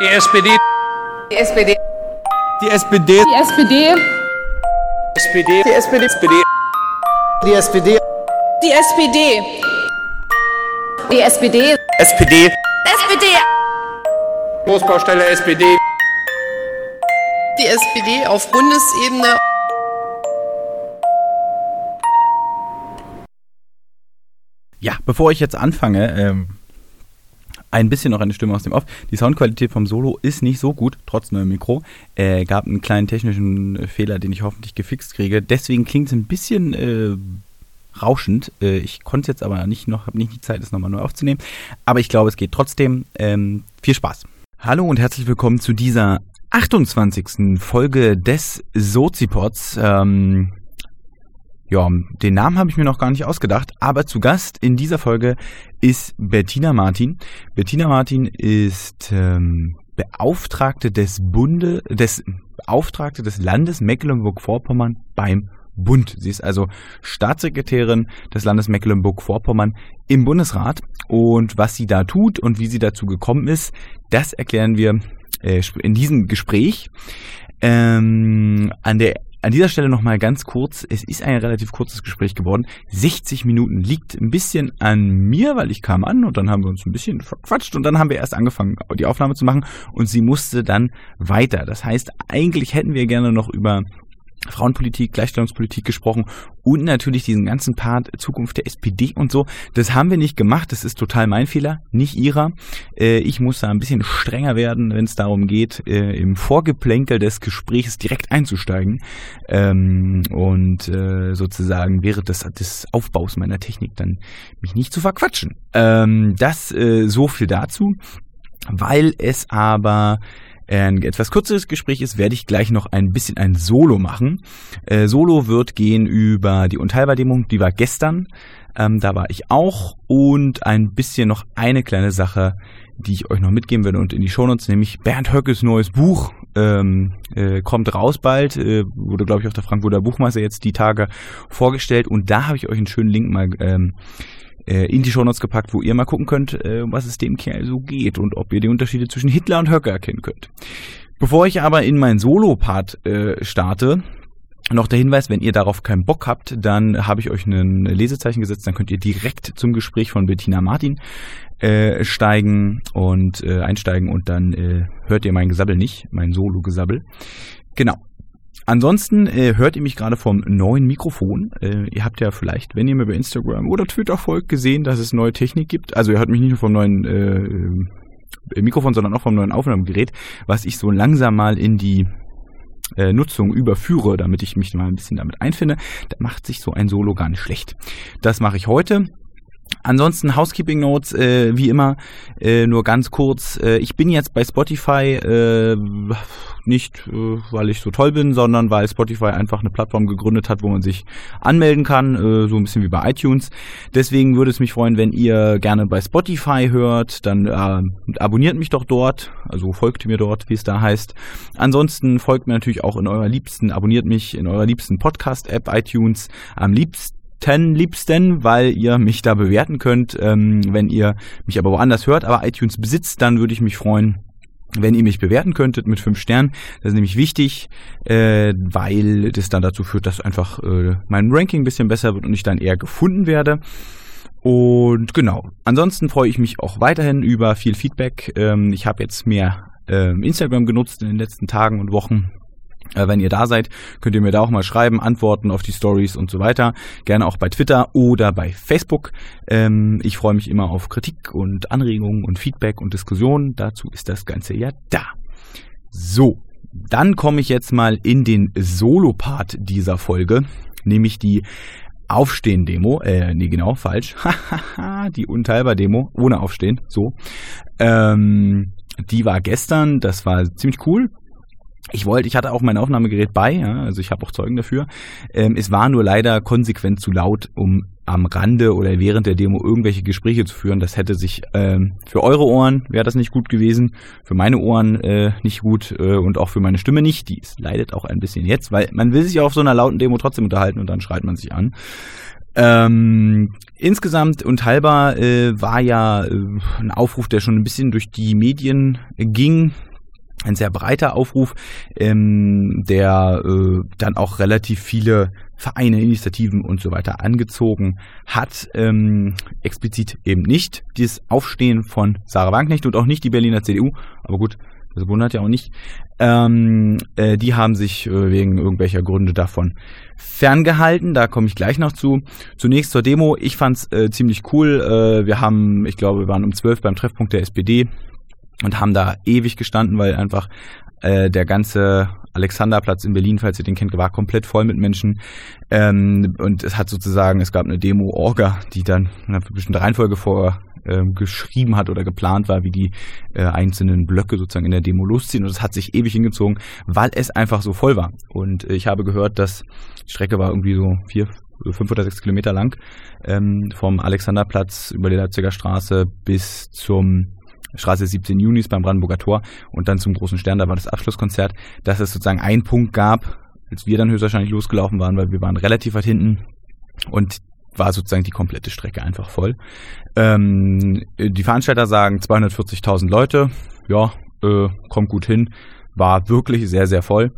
Die SPD. Die SPD. Die SPD. Die SPD. SPD. Die SPD. SPD. Die SPD. Die SPD. Die SPD. SPD. SPD. Großbaustelle SPD. Die SPD auf Bundesebene. Ja, bevor ich jetzt anfange, ähm, ein bisschen noch eine Stimme aus dem Off. Die Soundqualität vom Solo ist nicht so gut, trotz neuem Mikro. Äh, gab einen kleinen technischen Fehler, den ich hoffentlich gefixt kriege. Deswegen klingt es ein bisschen äh, rauschend. Äh, ich konnte es jetzt aber nicht noch, habe nicht die Zeit, es nochmal neu aufzunehmen. Aber ich glaube, es geht trotzdem. Ähm, viel Spaß. Hallo und herzlich willkommen zu dieser 28. Folge des Sozipods. Ähm, ja, den Namen habe ich mir noch gar nicht ausgedacht, aber zu Gast in dieser Folge ist Bettina Martin. Bettina Martin ist ähm, Beauftragte des Bunde, des Beauftragte des Landes Mecklenburg-Vorpommern beim Bund. Sie ist also Staatssekretärin des Landes Mecklenburg-Vorpommern im Bundesrat. Und was sie da tut und wie sie dazu gekommen ist, das erklären wir äh, in diesem Gespräch. Ähm, an der an dieser Stelle nochmal ganz kurz, es ist ein relativ kurzes Gespräch geworden. 60 Minuten liegt ein bisschen an mir, weil ich kam an und dann haben wir uns ein bisschen verquatscht und dann haben wir erst angefangen, die Aufnahme zu machen und sie musste dann weiter. Das heißt, eigentlich hätten wir gerne noch über Frauenpolitik, Gleichstellungspolitik gesprochen und natürlich diesen ganzen Part Zukunft der SPD und so. Das haben wir nicht gemacht. Das ist total mein Fehler, nicht ihrer. Äh, ich muss da ein bisschen strenger werden, wenn es darum geht, äh, im Vorgeplänkel des Gesprächs direkt einzusteigen ähm, und äh, sozusagen während des, des Aufbaus meiner Technik dann mich nicht zu verquatschen. Ähm, das so viel dazu. Weil es aber ein etwas kürzeres Gespräch ist, werde ich gleich noch ein bisschen ein Solo machen. Äh, Solo wird gehen über die Unteilbar-Demo, die war gestern. Ähm, da war ich auch und ein bisschen noch eine kleine Sache, die ich euch noch mitgeben werde und in die Shownotes, nämlich Bernd Höckes neues Buch ähm, äh, kommt raus bald, äh, wurde glaube ich auf der Frankfurter Buchmesse jetzt die Tage vorgestellt und da habe ich euch einen schönen Link mal ähm, äh, in die Shownotes gepackt, wo ihr mal gucken könnt, äh, was es dem Kerl so geht und ob ihr die Unterschiede zwischen Hitler und Höcke erkennen könnt. Bevor ich aber in meinen Solo-Part äh, starte, noch der Hinweis, wenn ihr darauf keinen Bock habt, dann habe ich euch ein Lesezeichen gesetzt, dann könnt ihr direkt zum Gespräch von Bettina Martin äh, steigen und äh, einsteigen und dann äh, hört ihr mein Gesabbel nicht, mein Solo-Gesabbel. Genau. Ansonsten äh, hört ihr mich gerade vom neuen Mikrofon. Äh, ihr habt ja vielleicht, wenn ihr mir bei Instagram oder Twitter folgt, gesehen, dass es neue Technik gibt. Also ihr hört mich nicht nur vom neuen äh, Mikrofon, sondern auch vom neuen Aufnahmegerät, was ich so langsam mal in die äh, Nutzung überführe, damit ich mich mal ein bisschen damit einfinde. Da macht sich so ein Solo gar nicht schlecht. Das mache ich heute. Ansonsten Housekeeping Notes, äh, wie immer, äh, nur ganz kurz. Äh, ich bin jetzt bei Spotify äh, nicht, äh, weil ich so toll bin, sondern weil Spotify einfach eine Plattform gegründet hat, wo man sich anmelden kann, äh, so ein bisschen wie bei iTunes. Deswegen würde es mich freuen, wenn ihr gerne bei Spotify hört, dann abonniert mich doch dort, also folgt mir dort, wie es da heißt. Ansonsten folgt mir natürlich auch in eurer liebsten, abonniert mich in eurer liebsten Podcast-App iTunes. Am liebsten liebsten, weil ihr mich da bewerten könnt. Ähm, wenn ihr mich aber woanders hört, aber iTunes besitzt, dann würde ich mich freuen, wenn ihr mich bewerten könntet mit fünf Sternen. Das ist nämlich wichtig, äh, weil das dann dazu führt, dass einfach äh, mein Ranking ein bisschen besser wird und ich dann eher gefunden werde. Und genau, ansonsten freue ich mich auch weiterhin über viel Feedback. Ähm, ich habe jetzt mehr äh, Instagram genutzt in den letzten Tagen und Wochen wenn ihr da seid, könnt ihr mir da auch mal schreiben, antworten auf die Stories und so weiter. Gerne auch bei Twitter oder bei Facebook. Ähm, ich freue mich immer auf Kritik und Anregungen und Feedback und Diskussionen. Dazu ist das Ganze ja da. So, dann komme ich jetzt mal in den Solo-Part dieser Folge, nämlich die Aufstehen-Demo. Äh, nee, genau, falsch. die Unteilbar-Demo ohne Aufstehen. So. Ähm, die war gestern, das war ziemlich cool ich wollte, ich hatte auch mein Aufnahmegerät bei, ja, also ich habe auch Zeugen dafür. Ähm, es war nur leider konsequent zu laut, um am Rande oder während der Demo irgendwelche Gespräche zu führen. Das hätte sich ähm, für eure Ohren wäre das nicht gut gewesen, für meine Ohren äh, nicht gut äh, und auch für meine Stimme nicht. Die ist, leidet auch ein bisschen jetzt, weil man will sich ja auf so einer lauten Demo trotzdem unterhalten und dann schreit man sich an. Ähm, insgesamt und halber äh, war ja äh, ein Aufruf, der schon ein bisschen durch die Medien ging ein sehr breiter Aufruf, ähm, der äh, dann auch relativ viele Vereine, Initiativen und so weiter angezogen hat. Ähm, explizit eben nicht das Aufstehen von Sarah Wagenknecht und auch nicht die Berliner CDU, aber gut, das wundert ja auch nicht. Ähm, äh, die haben sich äh, wegen irgendwelcher Gründe davon ferngehalten. Da komme ich gleich noch zu. Zunächst zur Demo. Ich fand es äh, ziemlich cool. Äh, wir haben, ich glaube, wir waren um 12 beim Treffpunkt der SPD und haben da ewig gestanden, weil einfach äh, der ganze Alexanderplatz in Berlin, falls ihr den kennt, war komplett voll mit Menschen. Ähm, und es hat sozusagen, es gab eine Demo-Orga, die dann eine bestimmte Reihenfolge vor ähm, geschrieben hat oder geplant war, wie die äh, einzelnen Blöcke sozusagen in der Demo losziehen. Und es hat sich ewig hingezogen, weil es einfach so voll war. Und äh, ich habe gehört, dass die Strecke war irgendwie so vier, fünf oder sechs Kilometer lang ähm, vom Alexanderplatz über die Leipziger Straße bis zum Straße 17 Junis beim Brandenburger Tor und dann zum großen Stern, da war das Abschlusskonzert, dass es sozusagen einen Punkt gab, als wir dann höchstwahrscheinlich losgelaufen waren, weil wir waren relativ weit hinten und war sozusagen die komplette Strecke einfach voll. Ähm, die Veranstalter sagen 240.000 Leute, ja, äh, kommt gut hin, war wirklich sehr, sehr voll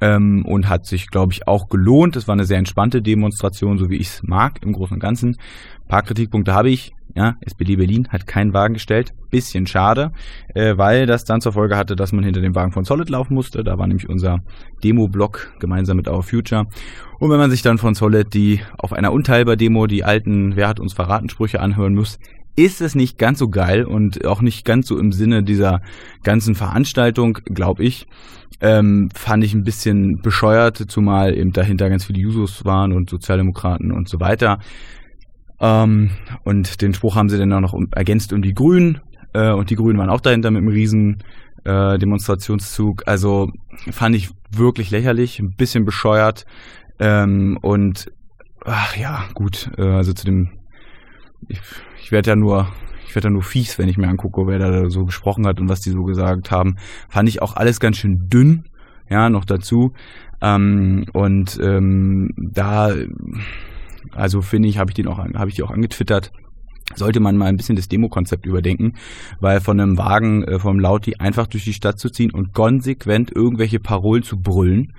ähm, und hat sich, glaube ich, auch gelohnt. Es war eine sehr entspannte Demonstration, so wie ich es mag im Großen und Ganzen. Ein paar Kritikpunkte habe ich. Ja, SPD Berlin hat keinen Wagen gestellt. Bisschen schade, äh, weil das dann zur Folge hatte, dass man hinter dem Wagen von Solid laufen musste. Da war nämlich unser Demo-Block gemeinsam mit Our Future. Und wenn man sich dann von Solid die auf einer Unteilbar-Demo die alten Wer hat uns verraten Sprüche anhören muss, ist es nicht ganz so geil und auch nicht ganz so im Sinne dieser ganzen Veranstaltung, glaube ich. Ähm, fand ich ein bisschen bescheuert, zumal eben dahinter ganz viele Jusos waren und Sozialdemokraten und so weiter. Ähm, und den Spruch haben sie dann auch noch ergänzt um die Grünen. Äh, und die Grünen waren auch dahinter mit einem riesen äh, Demonstrationszug. Also fand ich wirklich lächerlich, ein bisschen bescheuert. Ähm, und ach ja, gut, äh, also zu dem, ich, ich werde ja nur, ich werde ja nur fies, wenn ich mir angucke, wer da so gesprochen hat und was die so gesagt haben. Fand ich auch alles ganz schön dünn, ja, noch dazu. Ähm, und ähm, da also finde ich, habe ich den ich die auch angetwittert sollte man mal ein bisschen das Demo-Konzept überdenken, weil von einem Wagen äh, vom Lauti einfach durch die Stadt zu ziehen und konsequent irgendwelche Parolen zu brüllen,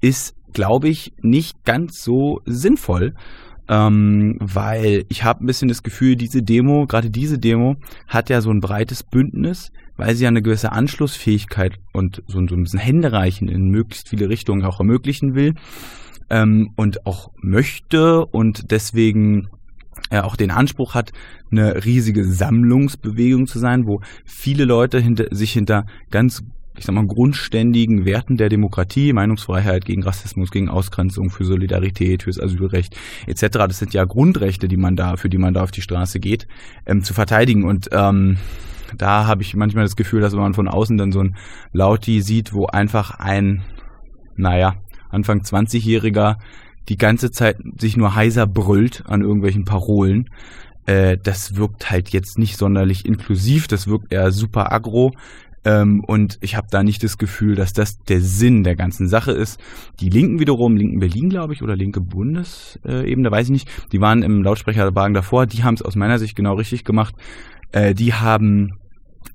ist, glaube ich, nicht ganz so sinnvoll. Ähm, weil ich habe ein bisschen das Gefühl, diese Demo, gerade diese Demo, hat ja so ein breites Bündnis, weil sie ja eine gewisse Anschlussfähigkeit und so, so ein bisschen Händereichen in möglichst viele Richtungen auch ermöglichen will ähm, und auch möchte und deswegen er auch den Anspruch hat, eine riesige Sammlungsbewegung zu sein, wo viele Leute hinter, sich hinter ganz ich sag mal, grundständigen Werten der Demokratie, Meinungsfreiheit gegen Rassismus, gegen Ausgrenzung, für Solidarität, fürs Asylrecht etc. Das sind ja Grundrechte, die man da, für die man da auf die Straße geht, ähm, zu verteidigen. Und ähm, da habe ich manchmal das Gefühl, dass wenn man von außen dann so ein Lauti sieht, wo einfach ein, naja, Anfang 20-Jähriger die ganze Zeit sich nur heiser brüllt an irgendwelchen Parolen. Äh, das wirkt halt jetzt nicht sonderlich inklusiv, das wirkt eher super aggro. Ähm, und ich habe da nicht das Gefühl, dass das der Sinn der ganzen Sache ist. Die Linken wiederum, Linken Berlin, glaube ich, oder Linke Bundesebene, weiß ich nicht, die waren im Lautsprecherwagen davor, die haben es aus meiner Sicht genau richtig gemacht. Äh, die haben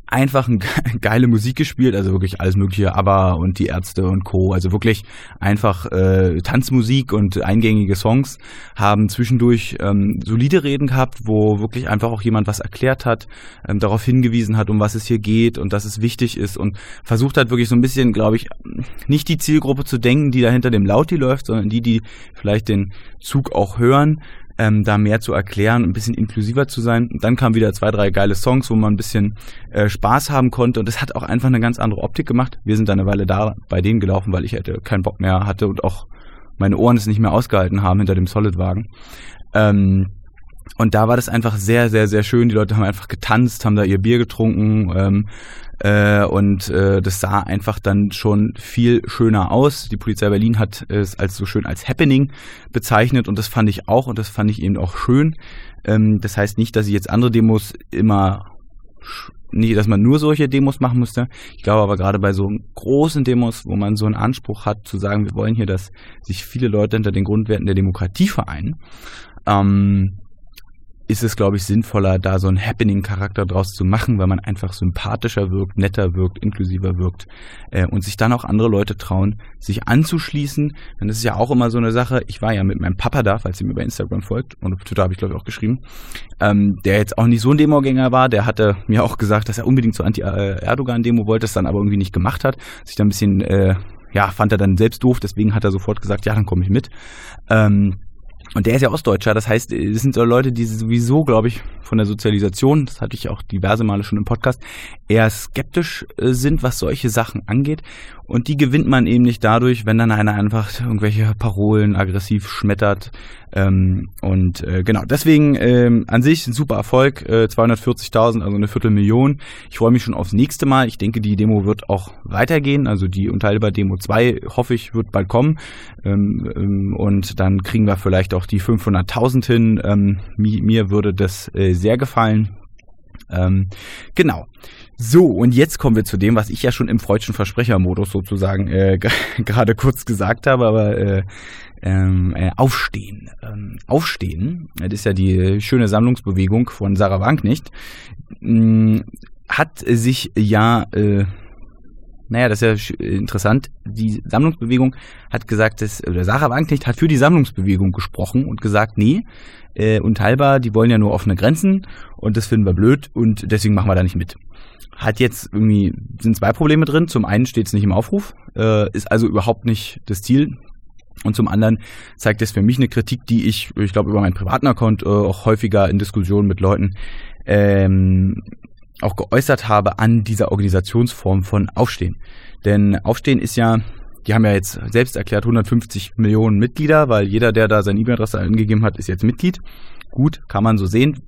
einfach ein, geile Musik gespielt, also wirklich alles mögliche, ABBA und die Ärzte und Co. Also wirklich einfach äh, Tanzmusik und eingängige Songs, haben zwischendurch ähm, solide Reden gehabt, wo wirklich einfach auch jemand was erklärt hat, ähm, darauf hingewiesen hat, um was es hier geht und dass es wichtig ist und versucht hat wirklich so ein bisschen, glaube ich, nicht die Zielgruppe zu denken, die da hinter dem Lauti läuft, sondern die, die vielleicht den Zug auch hören, ähm, da mehr zu erklären, ein bisschen inklusiver zu sein. Und dann kamen wieder zwei, drei geile Songs, wo man ein bisschen äh, Spaß haben konnte. Und das hat auch einfach eine ganz andere Optik gemacht. Wir sind da eine Weile da bei denen gelaufen, weil ich hätte keinen Bock mehr hatte und auch meine Ohren es nicht mehr ausgehalten haben hinter dem Solid-Wagen. Ähm, und da war das einfach sehr, sehr, sehr schön. Die Leute haben einfach getanzt, haben da ihr Bier getrunken, ähm, äh, und äh, das sah einfach dann schon viel schöner aus. Die Polizei Berlin hat es als so schön als Happening bezeichnet und das fand ich auch und das fand ich eben auch schön. Ähm, das heißt nicht, dass ich jetzt andere Demos immer nicht, dass man nur solche Demos machen musste. Ich glaube aber gerade bei so großen Demos, wo man so einen Anspruch hat, zu sagen, wir wollen hier, dass sich viele Leute hinter den Grundwerten der Demokratie vereinen, ähm, ist es, glaube ich, sinnvoller, da so einen Happening-Charakter draus zu machen, weil man einfach sympathischer wirkt, netter wirkt, inklusiver wirkt äh, und sich dann auch andere Leute trauen, sich anzuschließen. Denn das ist ja auch immer so eine Sache. Ich war ja mit meinem Papa da, falls ihr mir bei Instagram folgt und auf Twitter habe ich, glaube ich, auch geschrieben, ähm, der jetzt auch nicht so ein Demogänger war. Der hatte mir auch gesagt, dass er unbedingt zur Anti-Erdogan-Demo wollte, es dann aber irgendwie nicht gemacht hat, sich da ein bisschen... Äh, ja, fand er dann selbst doof, deswegen hat er sofort gesagt, ja, dann komme ich mit. Ähm, und der ist ja Ostdeutscher, das heißt, es sind so Leute, die sowieso, glaube ich, von der Sozialisation, das hatte ich auch diverse Male schon im Podcast, eher skeptisch äh, sind, was solche Sachen angeht. Und die gewinnt man eben nicht dadurch, wenn dann einer einfach irgendwelche Parolen aggressiv schmettert. Ähm, und äh, genau, deswegen ähm, an sich ein super Erfolg, äh, 240.000, also eine Viertelmillion. Ich freue mich schon aufs nächste Mal. Ich denke, die Demo wird auch weitergehen. Also die Unteilbar Demo 2, hoffe ich, wird bald kommen. Ähm, ähm, und dann kriegen wir vielleicht auch die 500.000 hin. Ähm, mi mir würde das äh, sehr gefallen. Ähm, genau. So, und jetzt kommen wir zu dem, was ich ja schon im freudschen Versprechermodus sozusagen äh, gerade kurz gesagt habe, aber äh, ähm, äh, Aufstehen. Ähm, Aufstehen, das ist ja die schöne Sammlungsbewegung von Sarah Wanknecht, mh, hat sich ja, äh, naja, das ist ja interessant, die Sammlungsbewegung hat gesagt, dass, oder Sarah Wanknecht hat für die Sammlungsbewegung gesprochen und gesagt, nee, äh, unteilbar, die wollen ja nur offene Grenzen und das finden wir blöd und deswegen machen wir da nicht mit hat jetzt irgendwie, sind zwei Probleme drin. Zum einen steht es nicht im Aufruf, äh, ist also überhaupt nicht das Ziel. Und zum anderen zeigt es für mich eine Kritik, die ich, ich glaube, über meinen privaten Account äh, auch häufiger in Diskussionen mit Leuten ähm, auch geäußert habe an dieser Organisationsform von Aufstehen. Denn Aufstehen ist ja, die haben ja jetzt selbst erklärt 150 Millionen Mitglieder, weil jeder, der da seine E-Mail-Adresse angegeben hat, ist jetzt Mitglied. Gut, kann man so sehen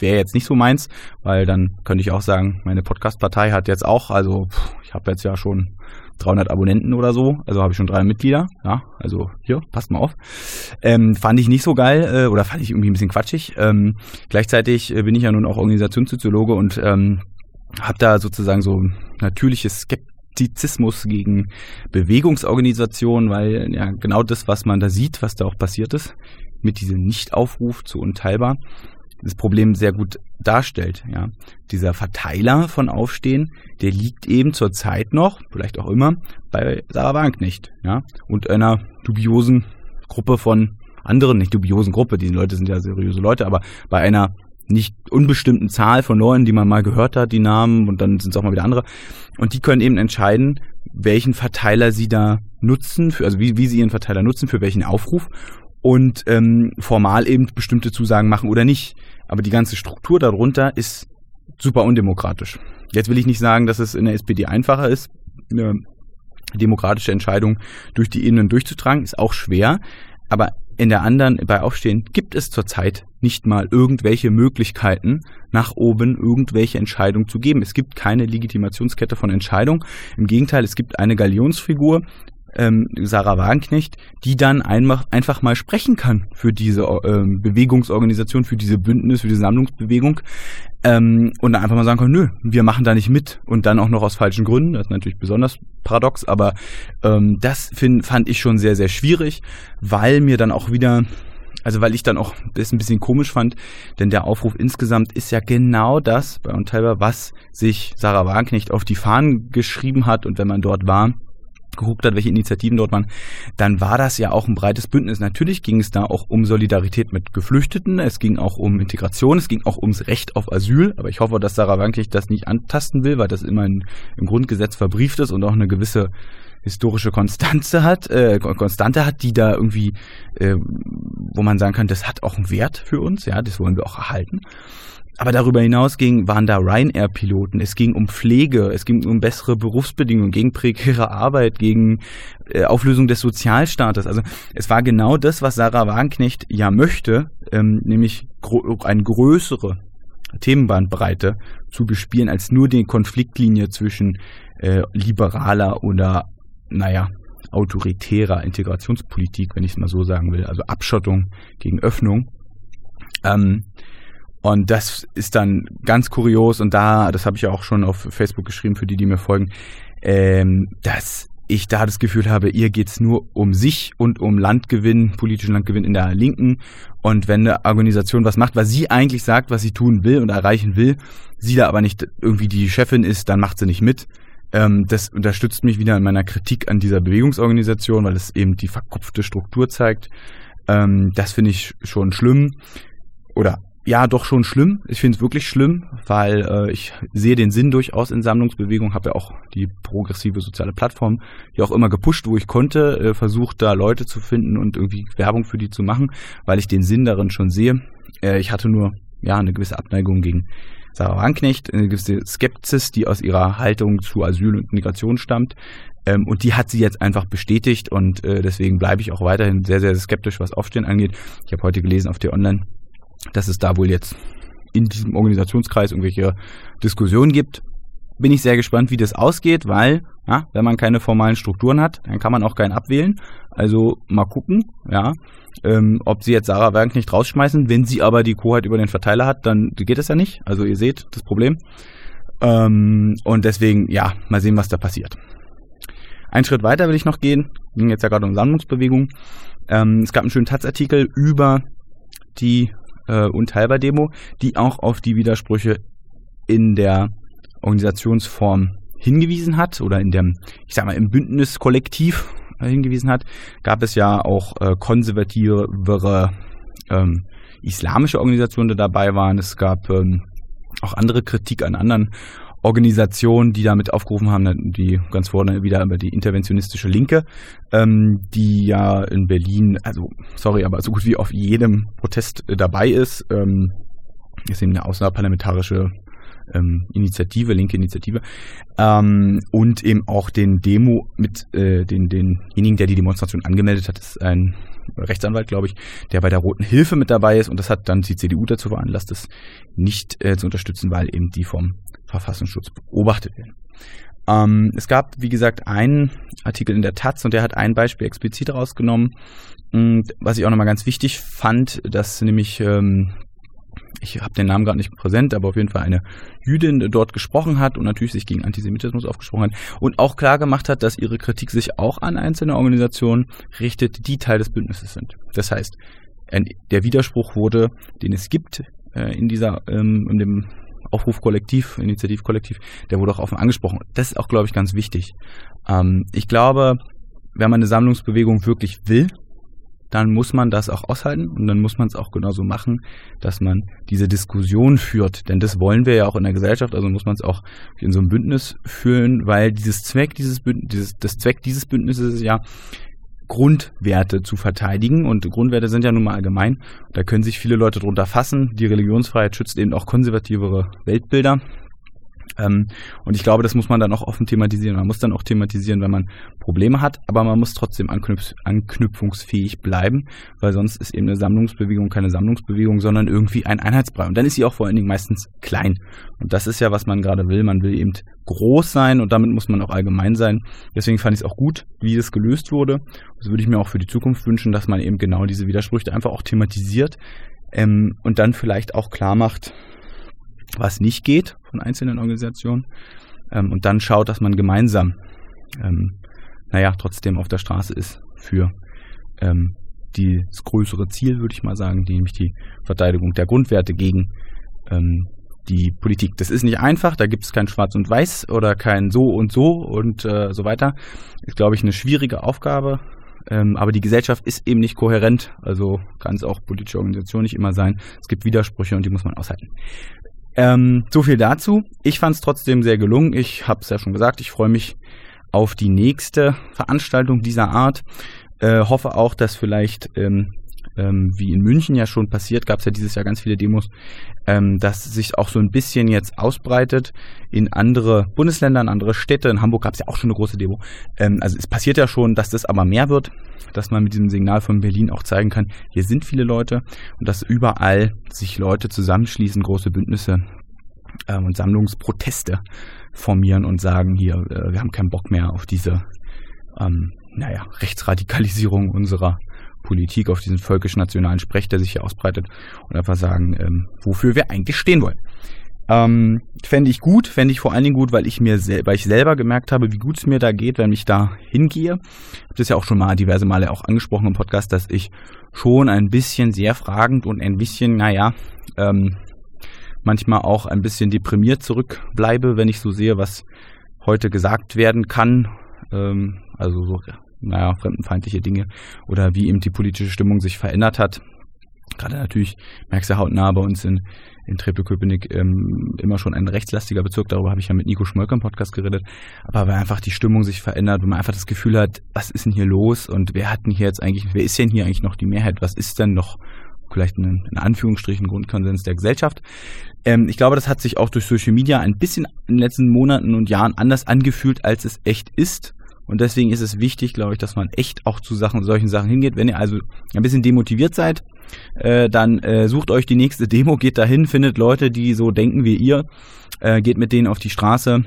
wäre jetzt nicht so meins, weil dann könnte ich auch sagen, meine Podcast-Partei hat jetzt auch, also ich habe jetzt ja schon 300 Abonnenten oder so, also habe ich schon drei Mitglieder, ja, also hier, passt mal auf. Ähm, fand ich nicht so geil äh, oder fand ich irgendwie ein bisschen quatschig. Ähm, gleichzeitig äh, bin ich ja nun auch Organisationssoziologe und ähm, habe da sozusagen so natürliches Skeptizismus gegen Bewegungsorganisationen, weil ja genau das, was man da sieht, was da auch passiert ist, mit diesem Nichtaufruf zu unteilbar, das Problem sehr gut darstellt. Ja. Dieser Verteiler von Aufstehen, der liegt eben zurzeit noch, vielleicht auch immer, bei Sarah Wagenknecht. Ja. Und einer dubiosen Gruppe von anderen, nicht dubiosen Gruppe, die Leute sind ja seriöse Leute, aber bei einer nicht unbestimmten Zahl von Leuten, die man mal gehört hat, die Namen, und dann sind es auch mal wieder andere. Und die können eben entscheiden, welchen Verteiler sie da nutzen, für, also wie, wie sie ihren Verteiler nutzen, für welchen Aufruf und ähm, formal eben bestimmte Zusagen machen oder nicht. Aber die ganze Struktur darunter ist super undemokratisch. Jetzt will ich nicht sagen, dass es in der SPD einfacher ist, eine demokratische Entscheidung durch die Ebenen durchzutragen, ist auch schwer. Aber in der anderen, bei Aufstehen, gibt es zurzeit nicht mal irgendwelche Möglichkeiten, nach oben irgendwelche Entscheidungen zu geben. Es gibt keine Legitimationskette von Entscheidungen. Im Gegenteil, es gibt eine Galionsfigur, ähm, Sarah Wagenknecht, die dann einfach, einfach mal sprechen kann für diese ähm, Bewegungsorganisation, für diese Bündnis, für diese Sammlungsbewegung ähm, und dann einfach mal sagen kann, nö, wir machen da nicht mit und dann auch noch aus falschen Gründen. Das ist natürlich besonders paradox, aber ähm, das find, fand ich schon sehr, sehr schwierig, weil mir dann auch wieder also weil ich dann auch das ein bisschen komisch fand, denn der Aufruf insgesamt ist ja genau das bei Unteilbar, was sich Sarah Wagenknecht auf die Fahnen geschrieben hat und wenn man dort war, geguckt hat, welche Initiativen dort waren, dann war das ja auch ein breites Bündnis. Natürlich ging es da auch um Solidarität mit Geflüchteten, es ging auch um Integration, es ging auch ums Recht auf Asyl, aber ich hoffe, dass Sarah Wanklich das nicht antasten will, weil das immer in, im Grundgesetz verbrieft ist und auch eine gewisse historische Konstante hat, äh, Konstante hat, die da irgendwie, äh, wo man sagen kann, das hat auch einen Wert für uns, ja, das wollen wir auch erhalten. Aber darüber hinaus ging, waren da Ryanair-Piloten, es ging um Pflege, es ging um bessere Berufsbedingungen, gegen prekäre Arbeit, gegen äh, Auflösung des Sozialstaates. Also es war genau das, was Sarah Wagenknecht ja möchte, ähm, nämlich gro eine größere Themenbandbreite zu bespielen, als nur die Konfliktlinie zwischen äh, liberaler oder, naja, autoritärer Integrationspolitik, wenn ich es mal so sagen will, also Abschottung gegen Öffnung. Ähm, und das ist dann ganz kurios und da, das habe ich ja auch schon auf Facebook geschrieben für die, die mir folgen, ähm, das ich da das Gefühl habe, ihr geht's nur um sich und um Landgewinn, politischen Landgewinn in der Linken. Und wenn eine Organisation was macht, was sie eigentlich sagt, was sie tun will und erreichen will, sie da aber nicht irgendwie die Chefin ist, dann macht sie nicht mit. Ähm, das unterstützt mich wieder in meiner Kritik an dieser Bewegungsorganisation, weil es eben die verkopfte Struktur zeigt. Ähm, das finde ich schon schlimm. Oder ja, doch schon schlimm. Ich finde es wirklich schlimm, weil äh, ich sehe den Sinn durchaus in Sammlungsbewegung, habe ja auch die progressive soziale Plattform ja auch immer gepusht, wo ich konnte, äh, versucht da Leute zu finden und irgendwie Werbung für die zu machen, weil ich den Sinn darin schon sehe. Äh, ich hatte nur ja eine gewisse Abneigung gegen Sarah Wanknecht, eine gewisse Skepsis, die aus ihrer Haltung zu Asyl und Migration stammt. Ähm, und die hat sie jetzt einfach bestätigt und äh, deswegen bleibe ich auch weiterhin sehr, sehr skeptisch, was Aufstehen angeht. Ich habe heute gelesen auf der Online, dass es da wohl jetzt in diesem Organisationskreis irgendwelche Diskussionen gibt. Bin ich sehr gespannt, wie das ausgeht, weil, ja, wenn man keine formalen Strukturen hat, dann kann man auch keinen abwählen. Also mal gucken, ja, ähm, ob sie jetzt Sarah Werk nicht rausschmeißen. Wenn sie aber die Hoheit über den Verteiler hat, dann geht es ja nicht. Also ihr seht das Problem. Ähm, und deswegen, ja, mal sehen, was da passiert. Ein Schritt weiter will ich noch gehen. Ging jetzt ja gerade um Sammlungsbewegung. Ähm, es gab einen schönen Taz-Artikel über die äh, Unteilbar-Demo, die auch auf die Widersprüche in der Organisationsform hingewiesen hat oder in dem, ich sag mal, im Bündniskollektiv äh, hingewiesen hat, gab es ja auch äh, konservativere ähm, islamische Organisationen, die dabei waren. Es gab ähm, auch andere Kritik an anderen Organisationen, die damit aufgerufen haben, die ganz vorne wieder über die interventionistische Linke, ähm, die ja in Berlin, also sorry, aber so gut wie auf jedem Protest äh, dabei ist, ähm, ist eben eine außerparlamentarische ähm, Initiative, linke Initiative, ähm, und eben auch den Demo mit äh, den, denjenigen, der die Demonstration angemeldet hat, ist ein Rechtsanwalt, glaube ich, der bei der Roten Hilfe mit dabei ist. Und das hat dann die CDU dazu veranlasst, das nicht äh, zu unterstützen, weil eben die vom Verfassungsschutz beobachtet werden. Ähm, es gab, wie gesagt, einen Artikel in der Taz und der hat ein Beispiel explizit rausgenommen, und was ich auch nochmal ganz wichtig fand, dass nämlich ähm, ich habe den Namen gerade nicht präsent, aber auf jeden Fall eine Jüdin dort gesprochen hat und natürlich sich gegen Antisemitismus aufgesprochen hat und auch klar gemacht hat, dass ihre Kritik sich auch an einzelne Organisationen richtet, die Teil des Bündnisses sind. Das heißt, der Widerspruch wurde, den es gibt äh, in dieser ähm, in dem Aufrufkollektiv, Initiativkollektiv, der wurde auch offen angesprochen. Das ist auch, glaube ich, ganz wichtig. Ähm, ich glaube, wenn man eine Sammlungsbewegung wirklich will, dann muss man das auch aushalten und dann muss man es auch genauso machen, dass man diese Diskussion führt. Denn das wollen wir ja auch in der Gesellschaft, also muss man es auch in so einem Bündnis führen, weil dieses Zweck dieses Bündnis, das Zweck dieses Bündnisses ist ja, Grundwerte zu verteidigen. Und Grundwerte sind ja nun mal allgemein. Da können sich viele Leute drunter fassen. Die Religionsfreiheit schützt eben auch konservativere Weltbilder. Ähm, und ich glaube, das muss man dann auch offen thematisieren. Man muss dann auch thematisieren, wenn man Probleme hat, aber man muss trotzdem anknüpf anknüpfungsfähig bleiben, weil sonst ist eben eine Sammlungsbewegung keine Sammlungsbewegung, sondern irgendwie ein Einheitsbrei. Und dann ist sie auch vor allen Dingen meistens klein. Und das ist ja, was man gerade will. Man will eben groß sein und damit muss man auch allgemein sein. Deswegen fand ich es auch gut, wie das gelöst wurde. Das würde ich mir auch für die Zukunft wünschen, dass man eben genau diese Widersprüche einfach auch thematisiert ähm, und dann vielleicht auch klar macht, was nicht geht von einzelnen Organisationen ähm, und dann schaut, dass man gemeinsam, ähm, naja, trotzdem auf der Straße ist für ähm, das größere Ziel, würde ich mal sagen, nämlich die Verteidigung der Grundwerte gegen ähm, die Politik. Das ist nicht einfach, da gibt es kein Schwarz und Weiß oder kein So und So und äh, so weiter. Ist, glaube ich, eine schwierige Aufgabe. Ähm, aber die Gesellschaft ist eben nicht kohärent, also kann es auch politische Organisation nicht immer sein. Es gibt Widersprüche und die muss man aushalten. Ähm, so viel dazu. Ich fand es trotzdem sehr gelungen. Ich habe es ja schon gesagt, ich freue mich auf die nächste Veranstaltung dieser Art. Äh, hoffe auch, dass vielleicht, ähm, ähm, wie in München ja schon passiert, gab es ja dieses Jahr ganz viele Demos, ähm, dass sich auch so ein bisschen jetzt ausbreitet in andere Bundesländer, in andere Städte. In Hamburg gab es ja auch schon eine große Demo. Ähm, also es passiert ja schon, dass das aber mehr wird, dass man mit diesem Signal von Berlin auch zeigen kann, hier sind viele Leute und dass überall sich Leute zusammenschließen, große Bündnisse ähm, und Sammlungsproteste formieren und sagen, hier, äh, wir haben keinen Bock mehr auf diese, ähm, naja, Rechtsradikalisierung unserer Politik, auf diesen völkisch-nationalen Sprech, der sich hier ausbreitet und einfach sagen, ähm, wofür wir eigentlich stehen wollen. Ähm, fände ich gut, fände ich vor allen Dingen gut, weil ich mir sel weil ich selber gemerkt habe, wie gut es mir da geht, wenn ich da hingehe. Ich habe das ja auch schon mal diverse Male auch angesprochen im Podcast, dass ich schon ein bisschen sehr fragend und ein bisschen, naja, ähm, manchmal auch ein bisschen deprimiert zurückbleibe, wenn ich so sehe, was heute gesagt werden kann. Ähm, also so, naja, fremdenfeindliche Dinge oder wie eben die politische Stimmung sich verändert hat. Gerade natürlich merkst du hautnah bei uns in, in Treptow-Köpenick ähm, immer schon ein rechtslastiger Bezirk. Darüber habe ich ja mit Nico Schmölker im Podcast geredet. Aber weil einfach die Stimmung sich verändert, wo man einfach das Gefühl hat, was ist denn hier los und wer hat denn hier jetzt eigentlich, wer ist denn hier eigentlich noch die Mehrheit? Was ist denn noch vielleicht ein, in Anführungsstrichen Grundkonsens der Gesellschaft? Ähm, ich glaube, das hat sich auch durch Social Media ein bisschen in den letzten Monaten und Jahren anders angefühlt, als es echt ist. Und deswegen ist es wichtig, glaube ich, dass man echt auch zu Sachen, solchen Sachen hingeht. Wenn ihr also ein bisschen demotiviert seid, äh, dann äh, sucht euch die nächste Demo, geht dahin, findet Leute, die so denken wie ihr, äh, geht mit denen auf die Straße.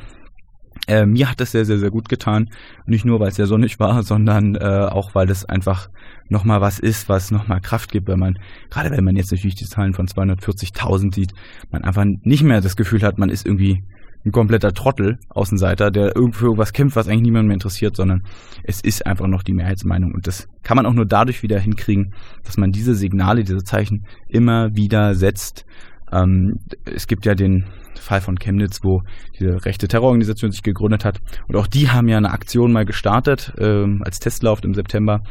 Äh, mir hat das sehr, sehr, sehr gut getan. Nicht nur, weil es sehr sonnig war, sondern äh, auch, weil das einfach nochmal was ist, was nochmal Kraft gibt, wenn man, gerade wenn man jetzt natürlich die Zahlen von 240.000 sieht, man einfach nicht mehr das Gefühl hat, man ist irgendwie ein kompletter Trottel, Außenseiter, der für irgendwas kämpft, was eigentlich niemand mehr interessiert, sondern es ist einfach noch die Mehrheitsmeinung. Und das kann man auch nur dadurch wieder hinkriegen, dass man diese Signale, diese Zeichen immer wieder setzt. Ähm, es gibt ja den Fall von Chemnitz, wo diese rechte Terrororganisation sich gegründet hat. Und auch die haben ja eine Aktion mal gestartet, ähm, als Testlauf im September,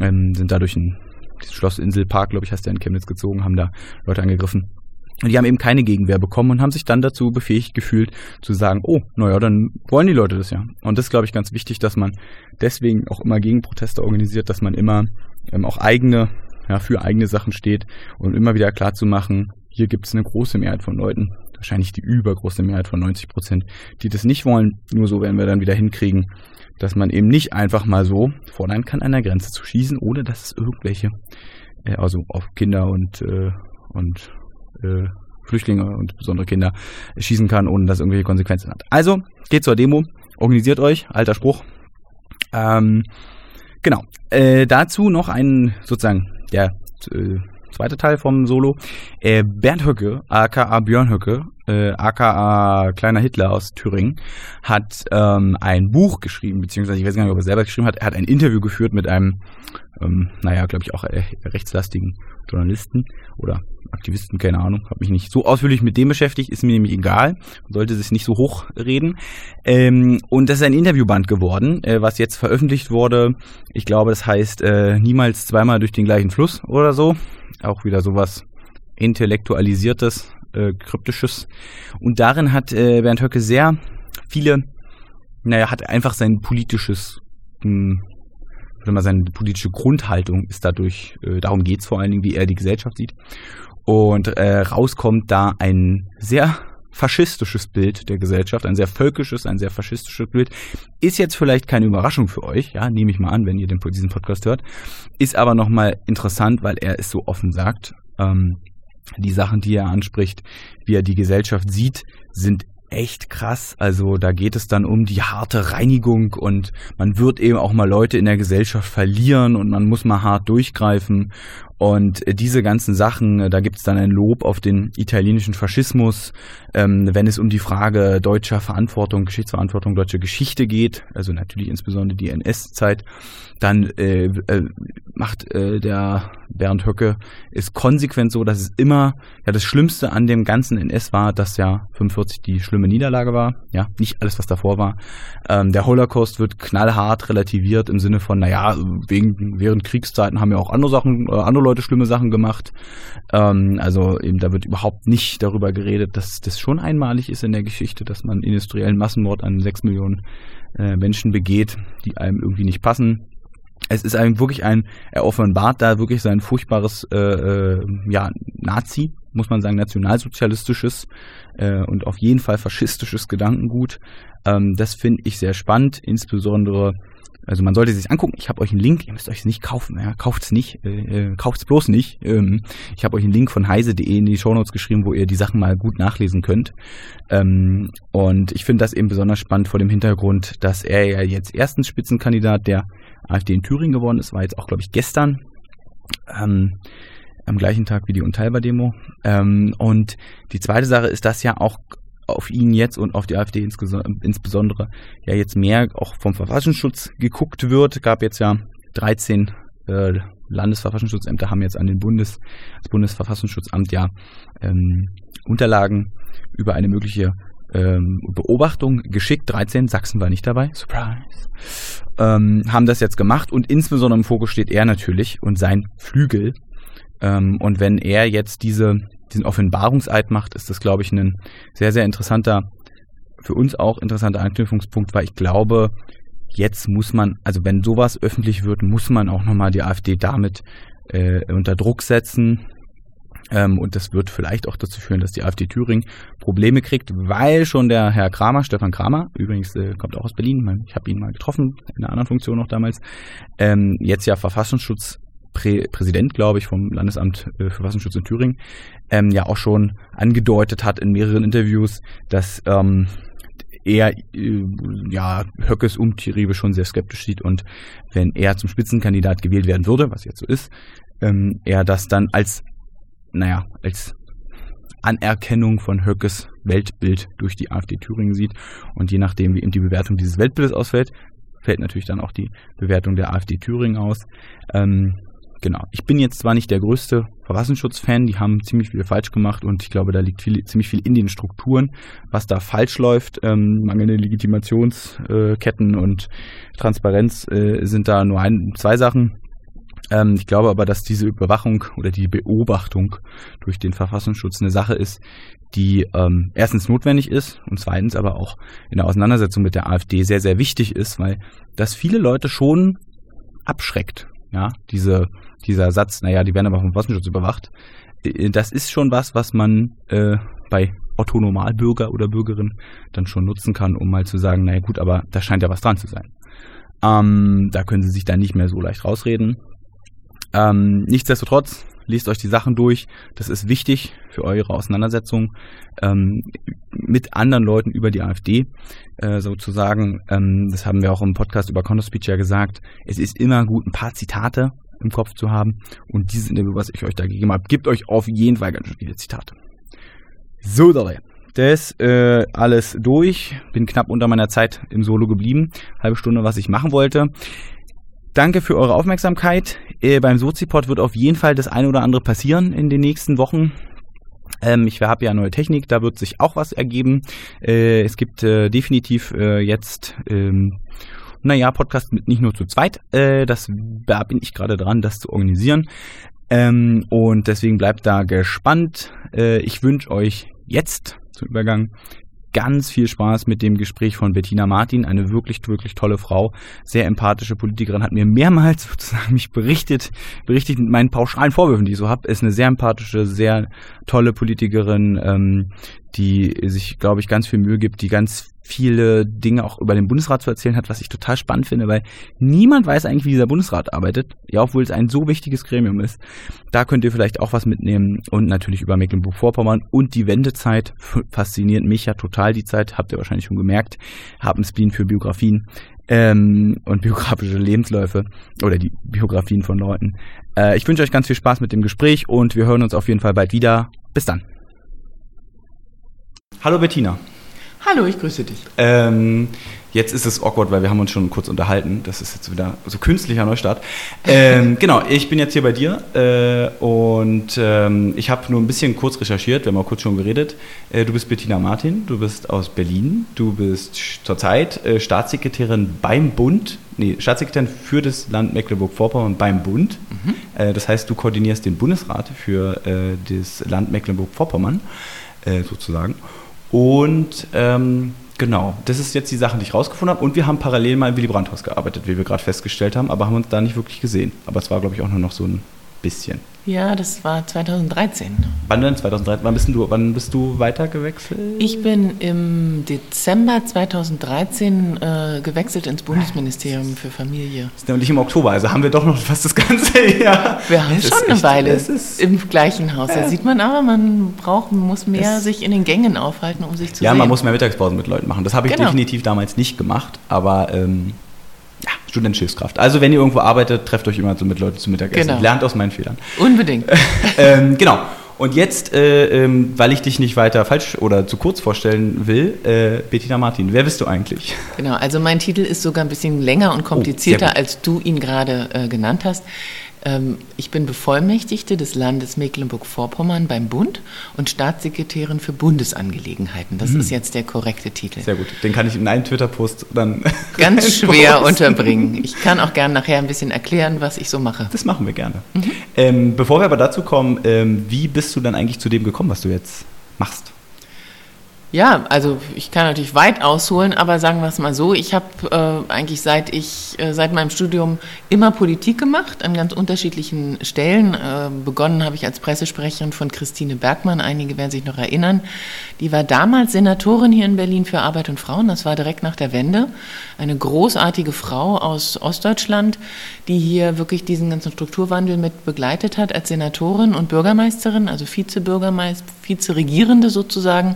ähm, sind dadurch ein Schloss Inselpark, glaube ich, heißt der in Chemnitz gezogen, haben da Leute angegriffen. Und die haben eben keine Gegenwehr bekommen und haben sich dann dazu befähigt gefühlt, zu sagen, oh, naja, dann wollen die Leute das ja. Und das ist, glaube ich, ganz wichtig, dass man deswegen auch immer Gegenproteste organisiert, dass man immer ähm, auch eigene, ja, für eigene Sachen steht und immer wieder klar zu machen, hier gibt es eine große Mehrheit von Leuten, wahrscheinlich die übergroße Mehrheit von 90 Prozent, die das nicht wollen. Nur so werden wir dann wieder hinkriegen, dass man eben nicht einfach mal so fordern kann, an der Grenze zu schießen, ohne dass es irgendwelche, äh, also auf Kinder und, äh, und äh, Flüchtlinge und besondere Kinder schießen kann, ohne dass irgendwelche Konsequenzen hat. Also, geht zur Demo, organisiert euch, alter Spruch. Ähm, genau. Äh, dazu noch ein, sozusagen, der äh, zweite Teil vom Solo. Äh, Bernd Höcke, aka Björn Höcke, äh, aka Kleiner Hitler aus Thüringen, hat ähm, ein Buch geschrieben, beziehungsweise ich weiß gar nicht, ob er selber geschrieben hat. Er hat ein Interview geführt mit einem, ähm, naja, glaube ich auch äh, rechtslastigen Journalisten oder Aktivisten, keine Ahnung, habe mich nicht so ausführlich mit dem beschäftigt, ist mir nämlich egal, sollte sich nicht so hoch reden. Ähm, und das ist ein Interviewband geworden, äh, was jetzt veröffentlicht wurde. Ich glaube, das heißt äh, niemals zweimal durch den gleichen Fluss oder so. Auch wieder sowas intellektualisiertes, äh, kryptisches. Und darin hat äh, Bernd Höcke sehr viele, naja, hat einfach sein politisches mh, würde mal seine politische Grundhaltung ist dadurch, äh, darum geht es vor allen Dingen, wie er die Gesellschaft sieht. Und äh, rauskommt da ein sehr faschistisches Bild der Gesellschaft, ein sehr völkisches, ein sehr faschistisches Bild. Ist jetzt vielleicht keine Überraschung für euch, ja, nehme ich mal an, wenn ihr den, diesen Podcast hört. Ist aber nochmal interessant, weil er es so offen sagt. Ähm, die Sachen, die er anspricht, wie er die Gesellschaft sieht, sind echt krass. Also da geht es dann um die harte Reinigung und man wird eben auch mal Leute in der Gesellschaft verlieren und man muss mal hart durchgreifen. Und äh, diese ganzen Sachen, äh, da gibt es dann ein Lob auf den italienischen Faschismus, ähm, wenn es um die Frage deutscher Verantwortung, Geschichtsverantwortung, deutsche Geschichte geht, also natürlich insbesondere die NS-Zeit, dann äh, äh, macht äh, der Bernd Höcke ist konsequent so, dass es immer, ja, das Schlimmste an dem ganzen NS war, dass ja 45 die schlimme Niederlage war, ja, nicht alles, was davor war. Ähm, der Holocaust wird knallhart relativiert im Sinne von, naja, wegen, während Kriegszeiten haben ja auch andere Sachen, äh, andere Leute schlimme Sachen gemacht. Ähm, also eben, da wird überhaupt nicht darüber geredet, dass das schon einmalig ist in der Geschichte, dass man industriellen Massenmord an sechs Millionen äh, Menschen begeht, die einem irgendwie nicht passen es ist eigentlich wirklich ein, er offenbart da wirklich sein furchtbares, äh, äh, ja, Nazi, muss man sagen, nationalsozialistisches äh, und auf jeden Fall faschistisches Gedankengut. Ähm, das finde ich sehr spannend, insbesondere, also man sollte sich angucken. Ich habe euch einen Link, ihr müsst euch es nicht kaufen, ja, kauft es nicht, äh, äh kauft es bloß nicht. Ähm, ich habe euch einen Link von heise.de in die Shownotes geschrieben, wo ihr die Sachen mal gut nachlesen könnt. Ähm, und ich finde das eben besonders spannend vor dem Hintergrund, dass er ja jetzt erstens Spitzenkandidat der AfD in Thüringen geworden ist, war jetzt auch, glaube ich, gestern. Ähm, am gleichen Tag wie die Unteilbar-Demo. Ähm, und die zweite Sache ist, dass ja auch auf ihn jetzt und auf die AfD insbesondere ja jetzt mehr auch vom Verfassungsschutz geguckt wird. Gab jetzt ja 13 äh, Landesverfassungsschutzämter haben jetzt an den Bundes, das Bundesverfassungsschutzamt ja ähm, Unterlagen über eine mögliche ähm, Beobachtung geschickt. 13, Sachsen war nicht dabei. Surprise. Ähm, haben das jetzt gemacht und insbesondere im Fokus steht er natürlich und sein Flügel. Ähm, und wenn er jetzt diese, diesen Offenbarungseid macht, ist das, glaube ich, ein sehr, sehr interessanter, für uns auch interessanter Anknüpfungspunkt, weil ich glaube, jetzt muss man, also wenn sowas öffentlich wird, muss man auch nochmal die AfD damit äh, unter Druck setzen. Ähm, und das wird vielleicht auch dazu führen, dass die AfD Thüringen Probleme kriegt, weil schon der Herr Kramer, Stefan Kramer, übrigens äh, kommt auch aus Berlin, ich habe ihn mal getroffen, in einer anderen Funktion noch damals, ähm, jetzt ja Verfassungsschutzpräsident, glaube ich, vom Landesamt äh, für Verfassungsschutz in Thüringen, ähm, ja auch schon angedeutet hat in mehreren Interviews, dass ähm, er äh, ja Höckes Umtriebe schon sehr skeptisch sieht und wenn er zum Spitzenkandidat gewählt werden würde, was jetzt so ist, ähm, er das dann als naja, als Anerkennung von Höckes Weltbild durch die AfD Thüringen sieht. Und je nachdem, wie eben die Bewertung dieses Weltbildes ausfällt, fällt natürlich dann auch die Bewertung der AfD Thüringen aus. Ähm, genau. Ich bin jetzt zwar nicht der größte Verfassungsschutz-Fan, die haben ziemlich viel falsch gemacht und ich glaube, da liegt viel, ziemlich viel in den Strukturen, was da falsch läuft. Ähm, mangelnde Legitimationsketten äh, und Transparenz äh, sind da nur ein, zwei Sachen. Ähm, ich glaube aber, dass diese Überwachung oder die Beobachtung durch den Verfassungsschutz eine Sache ist, die ähm, erstens notwendig ist und zweitens aber auch in der Auseinandersetzung mit der AfD sehr, sehr wichtig ist, weil das viele Leute schon abschreckt. Ja, diese, dieser Satz, naja, die werden aber vom Verfassungsschutz überwacht. Äh, das ist schon was, was man äh, bei Otto Normalbürger oder Bürgerin dann schon nutzen kann, um mal zu sagen, naja gut, aber da scheint ja was dran zu sein. Ähm, da können sie sich dann nicht mehr so leicht rausreden. Ähm, nichtsdestotrotz, lest euch die Sachen durch. Das ist wichtig für eure Auseinandersetzung ähm, mit anderen Leuten über die AfD äh, sozusagen. Ähm, das haben wir auch im Podcast über Counterspeech ja gesagt. Es ist immer gut, ein paar Zitate im Kopf zu haben. Und dieses Interview, was ich euch da gegeben habe, gibt euch auf jeden Fall ganz schön viele Zitate. So, Leute. Das äh, alles durch. Bin knapp unter meiner Zeit im Solo geblieben. Halbe Stunde, was ich machen wollte. Danke für eure Aufmerksamkeit. Äh, beim Sozipod wird auf jeden Fall das eine oder andere passieren in den nächsten Wochen. Ähm, ich habe ja neue Technik, da wird sich auch was ergeben. Äh, es gibt äh, definitiv äh, jetzt, ähm, naja, Podcast mit nicht nur zu zweit. Äh, das, da bin ich gerade dran, das zu organisieren. Ähm, und deswegen bleibt da gespannt. Äh, ich wünsche euch jetzt zum Übergang ganz viel Spaß mit dem Gespräch von Bettina Martin, eine wirklich, wirklich tolle Frau, sehr empathische Politikerin, hat mir mehrmals sozusagen mich berichtet, berichtet mit meinen pauschalen Vorwürfen, die ich so habe, ist eine sehr empathische, sehr tolle Politikerin, ähm, die sich, glaube ich, ganz viel Mühe gibt, die ganz viele Dinge auch über den Bundesrat zu erzählen hat, was ich total spannend finde, weil niemand weiß eigentlich, wie dieser Bundesrat arbeitet, ja, obwohl es ein so wichtiges Gremium ist. Da könnt ihr vielleicht auch was mitnehmen und natürlich über Mecklenburg-Vorpommern und die Wendezeit fasziniert mich ja total die Zeit, habt ihr wahrscheinlich schon gemerkt, einen Spleen für Biografien ähm, und biografische Lebensläufe oder die Biografien von Leuten. Äh, ich wünsche euch ganz viel Spaß mit dem Gespräch und wir hören uns auf jeden Fall bald wieder. Bis dann. Hallo Bettina. Hallo, ich grüße dich. Ähm, jetzt ist es awkward, weil wir haben uns schon kurz unterhalten. Das ist jetzt wieder so künstlicher Neustart. Ähm, genau, ich bin jetzt hier bei dir äh, und ähm, ich habe nur ein bisschen kurz recherchiert. Wir haben auch kurz schon geredet. Äh, du bist Bettina Martin, du bist aus Berlin. Du bist zurzeit äh, Staatssekretärin beim Bund. Nee, Staatssekretärin für das Land Mecklenburg-Vorpommern beim Bund. Mhm. Äh, das heißt, du koordinierst den Bundesrat für äh, das Land Mecklenburg-Vorpommern äh, sozusagen. Und ähm, genau, das ist jetzt die Sache, die ich rausgefunden habe. Und wir haben parallel mal im Willy Brandt-Haus gearbeitet, wie wir gerade festgestellt haben, aber haben uns da nicht wirklich gesehen. Aber es war, glaube ich, auch nur noch so ein bisschen. Ja, das war 2013. Wann denn? 2013? Wann bist du, wann bist du weitergewechselt? Ich bin im Dezember 2013 äh, gewechselt ins Bundesministerium für Familie. Das ist nämlich im Oktober, also haben wir doch noch fast das ganze Jahr. Wir haben es schon eine echt, Weile im gleichen Haus. Ja. Da sieht man aber, man braucht, man muss mehr es sich in den Gängen aufhalten, um sich zu ja, sehen. Ja, man muss mehr Mittagspausen mit Leuten machen. Das habe ich genau. definitiv damals nicht gemacht, aber ähm, ja, studentische Hilfskraft. Also wenn ihr irgendwo arbeitet, trefft euch immer so mit Leuten zum Mittagessen. Genau. Lernt aus meinen Fehlern. Unbedingt. ähm, genau. Und jetzt, äh, ähm, weil ich dich nicht weiter falsch oder zu kurz vorstellen will, äh, Bettina Martin, wer bist du eigentlich? Genau, also mein Titel ist sogar ein bisschen länger und Oh, komplizierter, gut. als du ihn gerade äh, genannt hast. Ähm, ich bin Bevollmächtigte des Landes Mecklenburg-Vorpommern beim Bund und Staatssekretärin für Bundesangelegenheiten. Das ist jetzt der korrekte Titel. Sehr gut. Den kann ich in einem Twitter-Post dann. Ganz schwer posten. unterbringen. Ich kann auch gern nachher ein bisschen erklären, was ich so mache. Das machen wir gerne. Mhm. Ähm, bevor wir aber dazu kommen, ähm, wie bist du dann eigentlich zu dem gekommen, was du jetzt machst? Ja, also ich kann natürlich weit ausholen, aber sagen wir es mal so, ich habe äh, eigentlich seit ich äh, seit meinem Studium immer Politik gemacht an ganz unterschiedlichen Stellen. Äh, begonnen habe ich als Pressesprecherin von Christine Bergmann, einige werden sich noch erinnern. Die war damals Senatorin hier in Berlin für Arbeit und Frauen, das war direkt nach der Wende. Eine großartige Frau aus Ostdeutschland, die hier wirklich diesen ganzen Strukturwandel mit begleitet hat als Senatorin und Bürgermeisterin, also Vizebürgermeister, Vizeregierende sozusagen.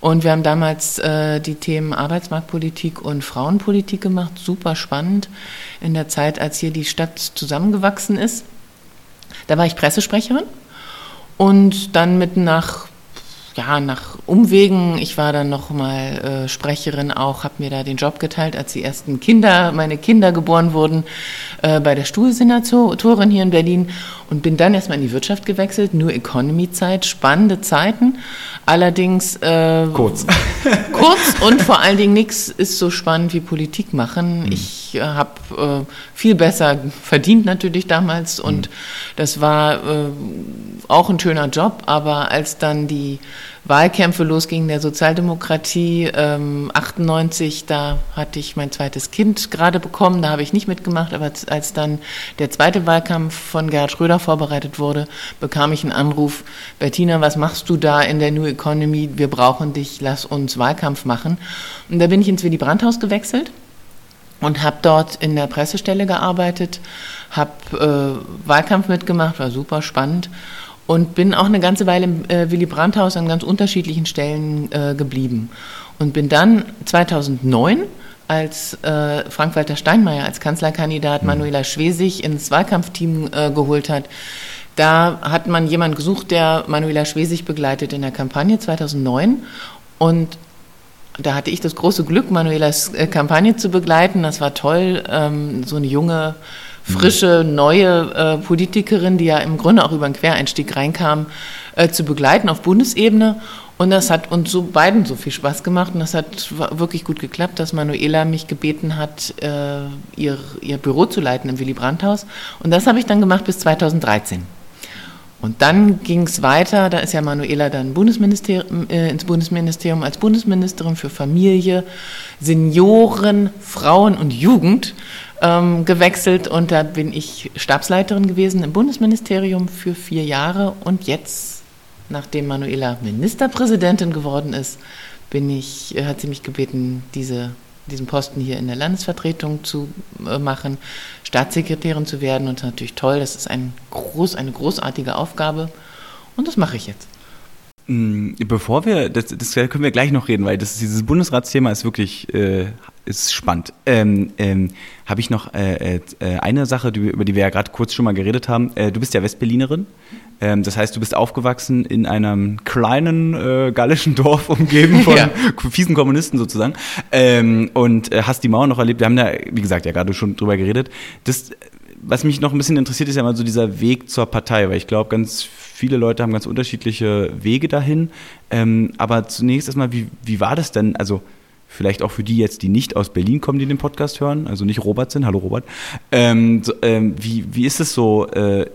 Und wir haben damals äh, die Themen Arbeitsmarktpolitik und Frauenpolitik gemacht, super spannend. In der Zeit, als hier die Stadt zusammengewachsen ist. Da war ich Pressesprecherin. Und dann mit nach ja, nach Umwegen, ich war dann noch mal äh, Sprecherin auch, habe mir da den Job geteilt, als die ersten Kinder, meine Kinder geboren wurden, äh, bei der Stuhlsenatorin hier in Berlin und bin dann erstmal in die Wirtschaft gewechselt, New Economy Zeit, spannende Zeiten, allerdings äh, Kurz. kurz und vor allen Dingen nichts ist so spannend wie Politik machen. Ich äh, habe äh, viel besser verdient natürlich damals und das war äh, auch ein schöner Job, aber als dann die Wahlkämpfe losgingen der Sozialdemokratie, ähm, 98, da hatte ich mein zweites Kind gerade bekommen, da habe ich nicht mitgemacht, aber als- dann der zweite Wahlkampf von Gerhard Schröder vorbereitet wurde, bekam ich einen Anruf, Bettina, was machst du da in der New Economy? Wir brauchen dich, lass uns Wahlkampf machen. Und da bin ich ins Willy Brandt-Haus gewechselt und habe dort in der Pressestelle gearbeitet, habe äh, Wahlkampf mitgemacht, war super spannend und bin auch eine ganze Weile im äh, Willy Brandt-Haus an ganz unterschiedlichen Stellen äh, geblieben und bin dann 2009 als äh, Frank-Walter Steinmeier als Kanzlerkandidat Manuela Schwesig ins Wahlkampfteam äh, geholt hat. Da hat man jemanden gesucht, der Manuela Schwesig begleitet in der Kampagne 2009 und da hatte ich das große Glück, Manuelas äh, Kampagne zu begleiten. Das war toll. Ähm, so eine junge, frische, neue äh, Politikerin, die ja im Grunde auch über einen Quereinstieg reinkam, äh, zu begleiten auf Bundesebene. Und das hat uns so beiden so viel Spaß gemacht und das hat wirklich gut geklappt, dass Manuela mich gebeten hat, äh, ihr, ihr Büro zu leiten im Willy Brandt-Haus. Und das habe ich dann gemacht bis 2013. Und dann ging es weiter, da ist ja Manuela dann Bundesministerium, äh, ins Bundesministerium als Bundesministerin für Familie, Senioren, Frauen und Jugend ähm, gewechselt. Und da bin ich Stabsleiterin gewesen im Bundesministerium für vier Jahre. Und jetzt, nachdem Manuela Ministerpräsidentin geworden ist, bin ich, äh, hat sie mich gebeten, diese, diesen Posten hier in der Landesvertretung zu äh, machen, Staatssekretärin zu werden und das ist natürlich toll, das ist ein groß, eine großartige Aufgabe und das mache ich jetzt. Mm, Bevor wir, das, das können wir gleich noch reden, weil das, dieses Bundesratsthema ist wirklich äh, ist spannend. Ähm, ähm, Habe ich noch äh, äh, eine Sache, über die wir ja gerade kurz schon mal geredet haben. Äh, du bist ja Westberlinerin. Ähm, das heißt, du bist aufgewachsen in einem kleinen äh, gallischen Dorf, umgeben von Ja. fiesen Kommunisten sozusagen. Ähm, und äh, hast die Mauer noch erlebt. Wir haben da, wie gesagt, ja gerade schon drüber geredet. Das, was mich noch ein bisschen interessiert, ist ja mal so dieser Weg zur Partei, weil ich glaube, ganz viele Leute haben ganz unterschiedliche Wege dahin. Ähm, aber zunächst erstmal, wie, wie war das denn? Also vielleicht auch für die jetzt, die nicht aus Berlin kommen, die den Podcast hören, also nicht Robert sind, hallo Robert. Ähm, so, ähm, wie, wie ist es so, äh,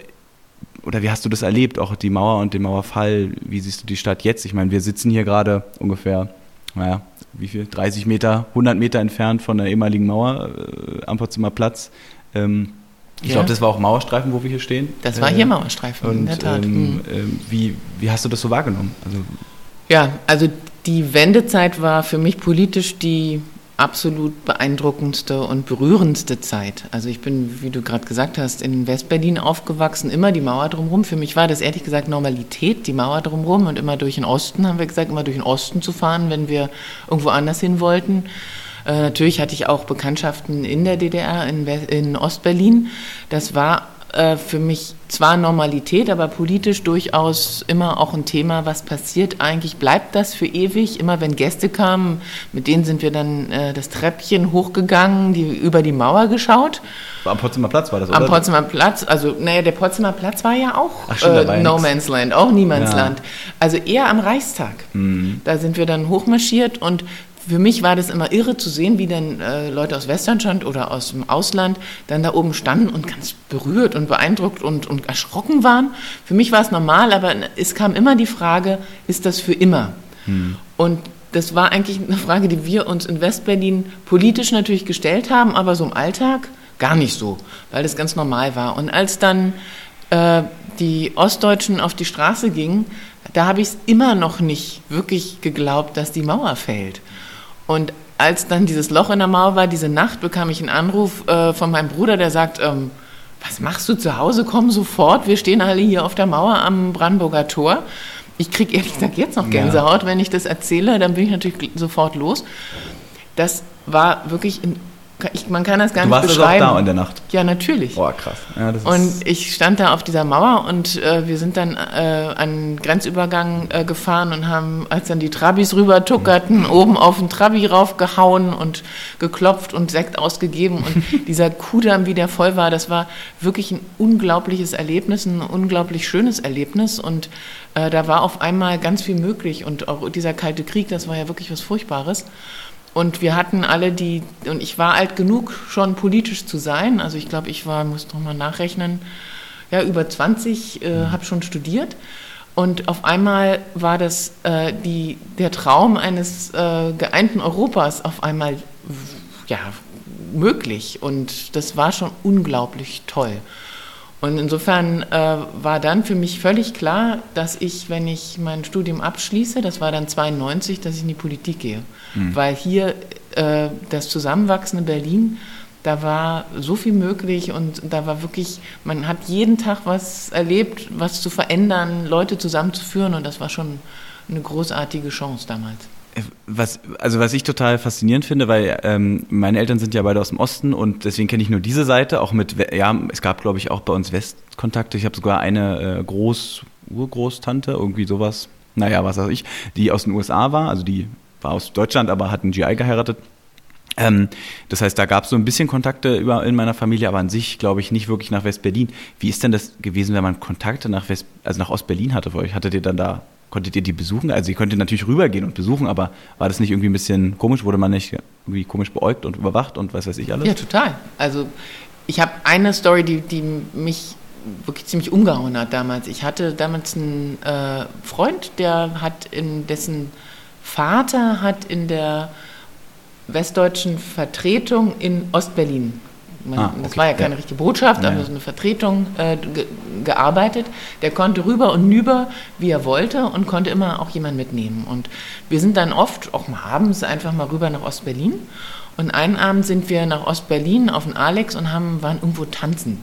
oder wie hast du das erlebt, auch die Mauer und den Mauerfall? Wie siehst du die Stadt jetzt? Ich meine, wir sitzen hier gerade ungefähr, naja, wie viel? 30 Meter, 100 Meter entfernt von der ehemaligen Mauer äh, am Potsdamer Platz. Ähm, ich Ja. glaube, das war auch Mauerstreifen, wo wir hier stehen. Das war Äh, hier Mauerstreifen, in Und der Tat. ähm, Mhm. ähm, wie, wie hast du das so wahrgenommen? Also, Ja, also die Wendezeit war für mich politisch die absolut beeindruckendste und berührendste Zeit. Also ich bin, wie du gerade gesagt hast, in Westberlin aufgewachsen, immer die Mauer drumherum. Für mich war das ehrlich gesagt Normalität, die Mauer drumherum und immer durch den Osten, haben wir gesagt, immer durch den Osten zu fahren, wenn wir irgendwo anders hin wollten. Äh, natürlich hatte ich auch Bekanntschaften in der DDR, in, in Ostberlin. Das war äh, für mich zwar Normalität, aber politisch durchaus immer auch ein Thema, was passiert eigentlich, bleibt das für ewig? Immer wenn Gäste kamen, mit denen sind wir dann äh, das Treppchen hochgegangen, die über die Mauer geschaut. Am Potsdamer Platz war das, Am Potsdamer Platz, also naja, der Potsdamer Platz war ja auch Ach stimmt, äh, No. Man's Land, auch Niemandsland. Ja. Also eher am Reichstag. Mhm. Da sind wir dann hochmarschiert und für mich war das immer irre zu sehen, wie dann äh, Leute aus Westdeutschland oder aus dem Ausland dann da oben standen und ganz berührt und beeindruckt und, und erschrocken waren. Für mich war es normal, aber es kam immer die Frage, ist das für immer? Und das war eigentlich eine Frage, die wir uns in Westberlin politisch natürlich gestellt haben, aber so im Alltag gar nicht so, weil das ganz normal war. Und als dann äh, die Ostdeutschen auf die Straße gingen, da habe ich es immer noch nicht wirklich geglaubt, dass die Mauer fällt. Und als dann dieses Loch in der Mauer war, diese Nacht, bekam ich einen Anruf äh, von meinem Bruder, der sagt, ähm, was machst du zu Hause? Komm sofort, wir stehen alle hier auf der Mauer am Brandenburger Tor. Ich kriege ehrlich gesagt jetzt noch Gänsehaut, wenn ich das erzähle, dann bin ich natürlich sofort los. Das war wirklich, in, ich, man kann das gar Du nicht warst also auch beschreiben. da in der Nacht. Ja, natürlich. Boah, krass. Ja, Und ich stand da auf dieser Mauer und äh, wir sind dann äh, an den Grenzübergang äh, gefahren und haben, als dann die Trabis rüber tuckerten, oben auf den Trabi raufgehauen und geklopft und Sekt ausgegeben. Und dieser Kudamm, wie der voll war, das war wirklich ein unglaubliches Erlebnis, ein unglaublich schönes Erlebnis. Und äh, da war auf einmal ganz viel möglich. Und auch dieser Kalte Krieg, das war ja wirklich was Furchtbares. Und wir hatten alle die, und ich war alt genug, schon politisch zu sein. Also ich glaube, ich war, muss noch mal nachrechnen, ja, über 20, äh, habe schon studiert. Und auf einmal war das äh, die, der Traum eines äh, geeinten Europas auf einmal ja, möglich. Und das war schon unglaublich toll. Und insofern äh, war dann für mich völlig klar, dass ich, wenn ich mein Studium abschließe, das war dann 92, dass ich in die Politik gehe. Weil hier äh, das zusammenwachsende Berlin, da war so viel möglich und da war wirklich, man hat jeden Tag was erlebt, was zu verändern, Leute zusammenzuführen und das war schon eine großartige Chance damals. Was, also was ich total faszinierend finde, weil ähm, meine Eltern sind ja beide aus dem Osten und deswegen kenne ich nur diese Seite, auch mit, ja, es gab glaube ich auch bei uns Westkontakte. Ich habe sogar eine äh, Groß, Urgroßtante, irgendwie sowas, naja, was weiß ich, die aus den USA war, also die war aus Deutschland, aber hat einen GI geheiratet. Ähm, das heißt, da gab es so ein bisschen Kontakte über, in meiner Familie, aber an sich glaube ich nicht wirklich nach West-Berlin. Wie ist denn das gewesen, wenn man Kontakte nach West, also nach Ost-Berlin hatte für euch? Hattet ihr dann da, konntet ihr die besuchen? Also ihr konntet natürlich rübergehen und besuchen, aber war das nicht irgendwie ein bisschen komisch? Wurde man nicht irgendwie komisch beäugt und überwacht und was weiß ich alles? Ja, total. Also ich habe eine Story, die, die mich wirklich ziemlich umgehauen hat damals. Ich hatte damals einen äh, Freund, der hat in dessen Vater hat in der westdeutschen Vertretung in Ostberlin. Man, Ah, Das okay, war ja keine richtige Botschaft, Ja, aber so eine Vertretung äh, ge gearbeitet. Der konnte rüber und nüber, wie er wollte und konnte immer auch jemanden mitnehmen. Und wir sind dann oft, auch mal abends, einfach mal rüber nach Ostberlin. Und einen Abend sind wir nach Ostberlin auf den Alex und haben, waren irgendwo tanzen.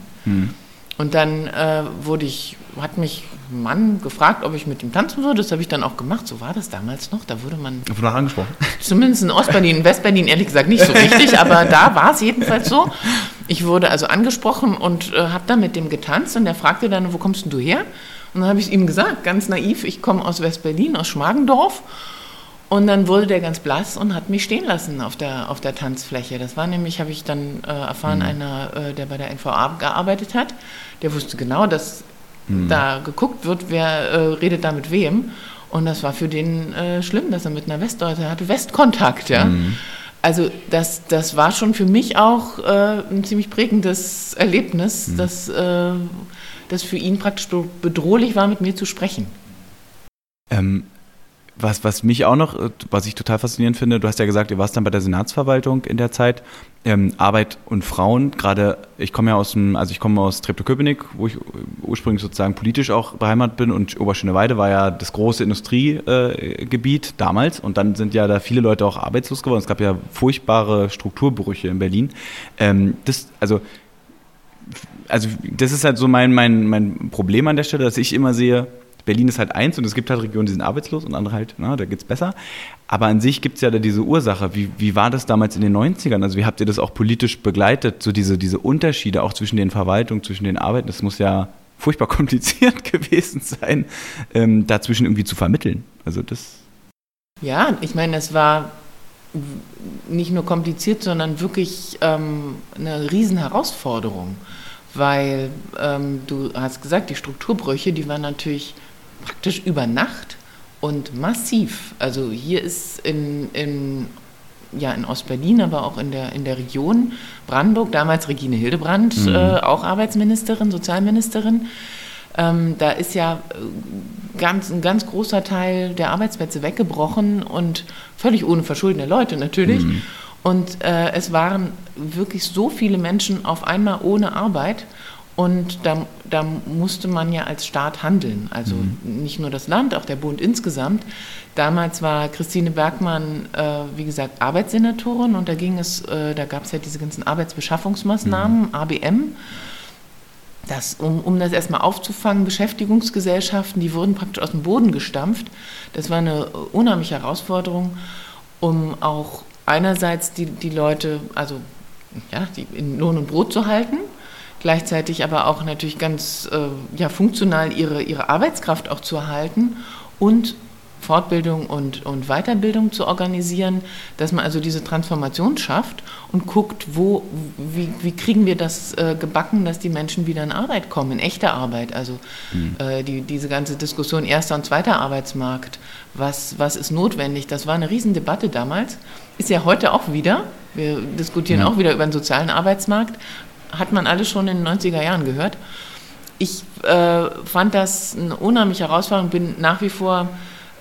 Und dann äh, wurde ich, hat mich ein Mann gefragt, ob ich mit ihm tanzen würde. Das habe ich dann auch gemacht. So war das damals noch. Da wurde man Wonach angesprochen? Zumindest in Ostberlin, in Westberlin ehrlich gesagt nicht so richtig, aber da war es jedenfalls so. Ich wurde also angesprochen und äh, habe dann mit dem getanzt und der fragte dann, wo kommst denn du her? Und dann habe ich ihm gesagt, ganz naiv, ich komme aus Westberlin, aus Schmargendorf. Und dann wurde der ganz blass und hat mich stehen lassen auf der, auf der Tanzfläche. Das war nämlich, habe ich dann äh, erfahren, einer, äh, der bei der NVA gearbeitet hat. Der wusste genau, dass da geguckt wird, wer äh, redet da mit wem. Und das war für den äh, schlimm, dass er mit einer Westdeutsche hatte, Westkontakt, ja. Also das, das war schon für mich auch äh, ein ziemlich prägendes Erlebnis, dass äh, das für ihn praktisch be- bedrohlich war, mit mir zu sprechen. Ähm, was, was mich auch noch, äh, was ich total faszinierend finde, du hast ja gesagt, ihr warst dann bei der Senatsverwaltung in der Zeit. Ähm, Arbeit und Frauen, gerade ich komme ja aus dem, also ich komme aus Treptow-Köpenick, wo ich ursprünglich sozusagen politisch auch beheimatet bin und Oberschöneweide war ja das große Industriegebiet äh, damals und dann sind ja da viele Leute auch arbeitslos geworden. Es gab ja furchtbare Strukturbrüche in Berlin. Ähm, das, also also das ist halt so mein, mein, mein Problem an der Stelle, dass ich immer sehe, Berlin ist halt eins und es gibt halt Regionen, die sind arbeitslos und andere halt, na, da geht's besser. Aber an sich gibt's ja da diese Ursache. Wie, wie war das damals in den 90ern? Also wie habt ihr das auch politisch begleitet, so diese, diese Unterschiede auch zwischen den Verwaltungen, zwischen den Arbeiten? Das muss ja furchtbar kompliziert gewesen sein, ähm, dazwischen irgendwie zu vermitteln. Also das. Ja, ich meine, es war nicht nur kompliziert, sondern wirklich ähm, eine Riesenherausforderung. Weil ähm, du hast gesagt, die Strukturbrüche, die waren natürlich praktisch über Nacht und massiv. Also hier ist in, in, ja, in Ostberlin, aber auch in der, in der Region Brandenburg, damals Regine Hildebrand, mhm. äh, auch Arbeitsministerin, Sozialministerin, ähm, da ist ja äh, ganz, ein ganz großer Teil der Arbeitsplätze weggebrochen und völlig ohne Verschulden der Leute natürlich. Mhm. Und äh, es waren wirklich so viele Menschen auf einmal ohne Arbeit. Und da, da musste man ja als Staat handeln. Also mhm. nicht nur das Land, auch der Bund insgesamt. Damals war Christine Bergmann, äh, wie gesagt, Arbeitssenatorin und da ging es, äh, da gab es ja diese ganzen Arbeitsbeschaffungsmaßnahmen, mhm. ABM. Das, um, um das erstmal aufzufangen, Beschäftigungsgesellschaften, die wurden praktisch aus dem Boden gestampft. Das war eine unheimliche Herausforderung, um auch einerseits die, die Leute, also ja, die in Lohn und Brot zu halten gleichzeitig aber auch natürlich ganz äh, ja, funktional ihre, ihre Arbeitskraft auch zu erhalten und Fortbildung und, und Weiterbildung zu organisieren, dass man also diese Transformation schafft und guckt, wo, wie, wie kriegen wir das äh, gebacken, dass die Menschen wieder in Arbeit kommen, in echte Arbeit. Also mhm. äh, die, diese ganze Diskussion erster und zweiter Arbeitsmarkt, was, was ist notwendig, das war eine Riesendebatte damals, ist ja heute auch wieder. Wir diskutieren ja. auch wieder über den sozialen Arbeitsmarkt, hat man alles schon in den 90er Jahren gehört. Ich äh, fand das eine unheimliche Herausforderung, bin nach wie vor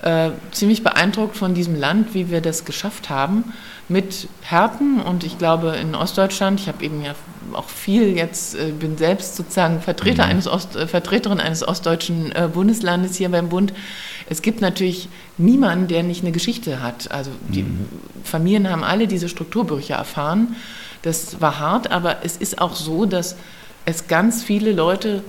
äh, ziemlich beeindruckt von diesem Land, wie wir das geschafft haben mit Härten und ich glaube in Ostdeutschland, ich habe eben ja auch viel jetzt, äh, bin selbst sozusagen Vertreter mhm. eines Ost, äh, Vertreterin eines ostdeutschen äh, Bundeslandes hier beim Bund. Es gibt natürlich niemanden, der nicht eine Geschichte hat. Also die mhm. Familien haben alle diese Strukturbrüche erfahren. Das war hart, aber es ist auch so, dass es ganz viele Leute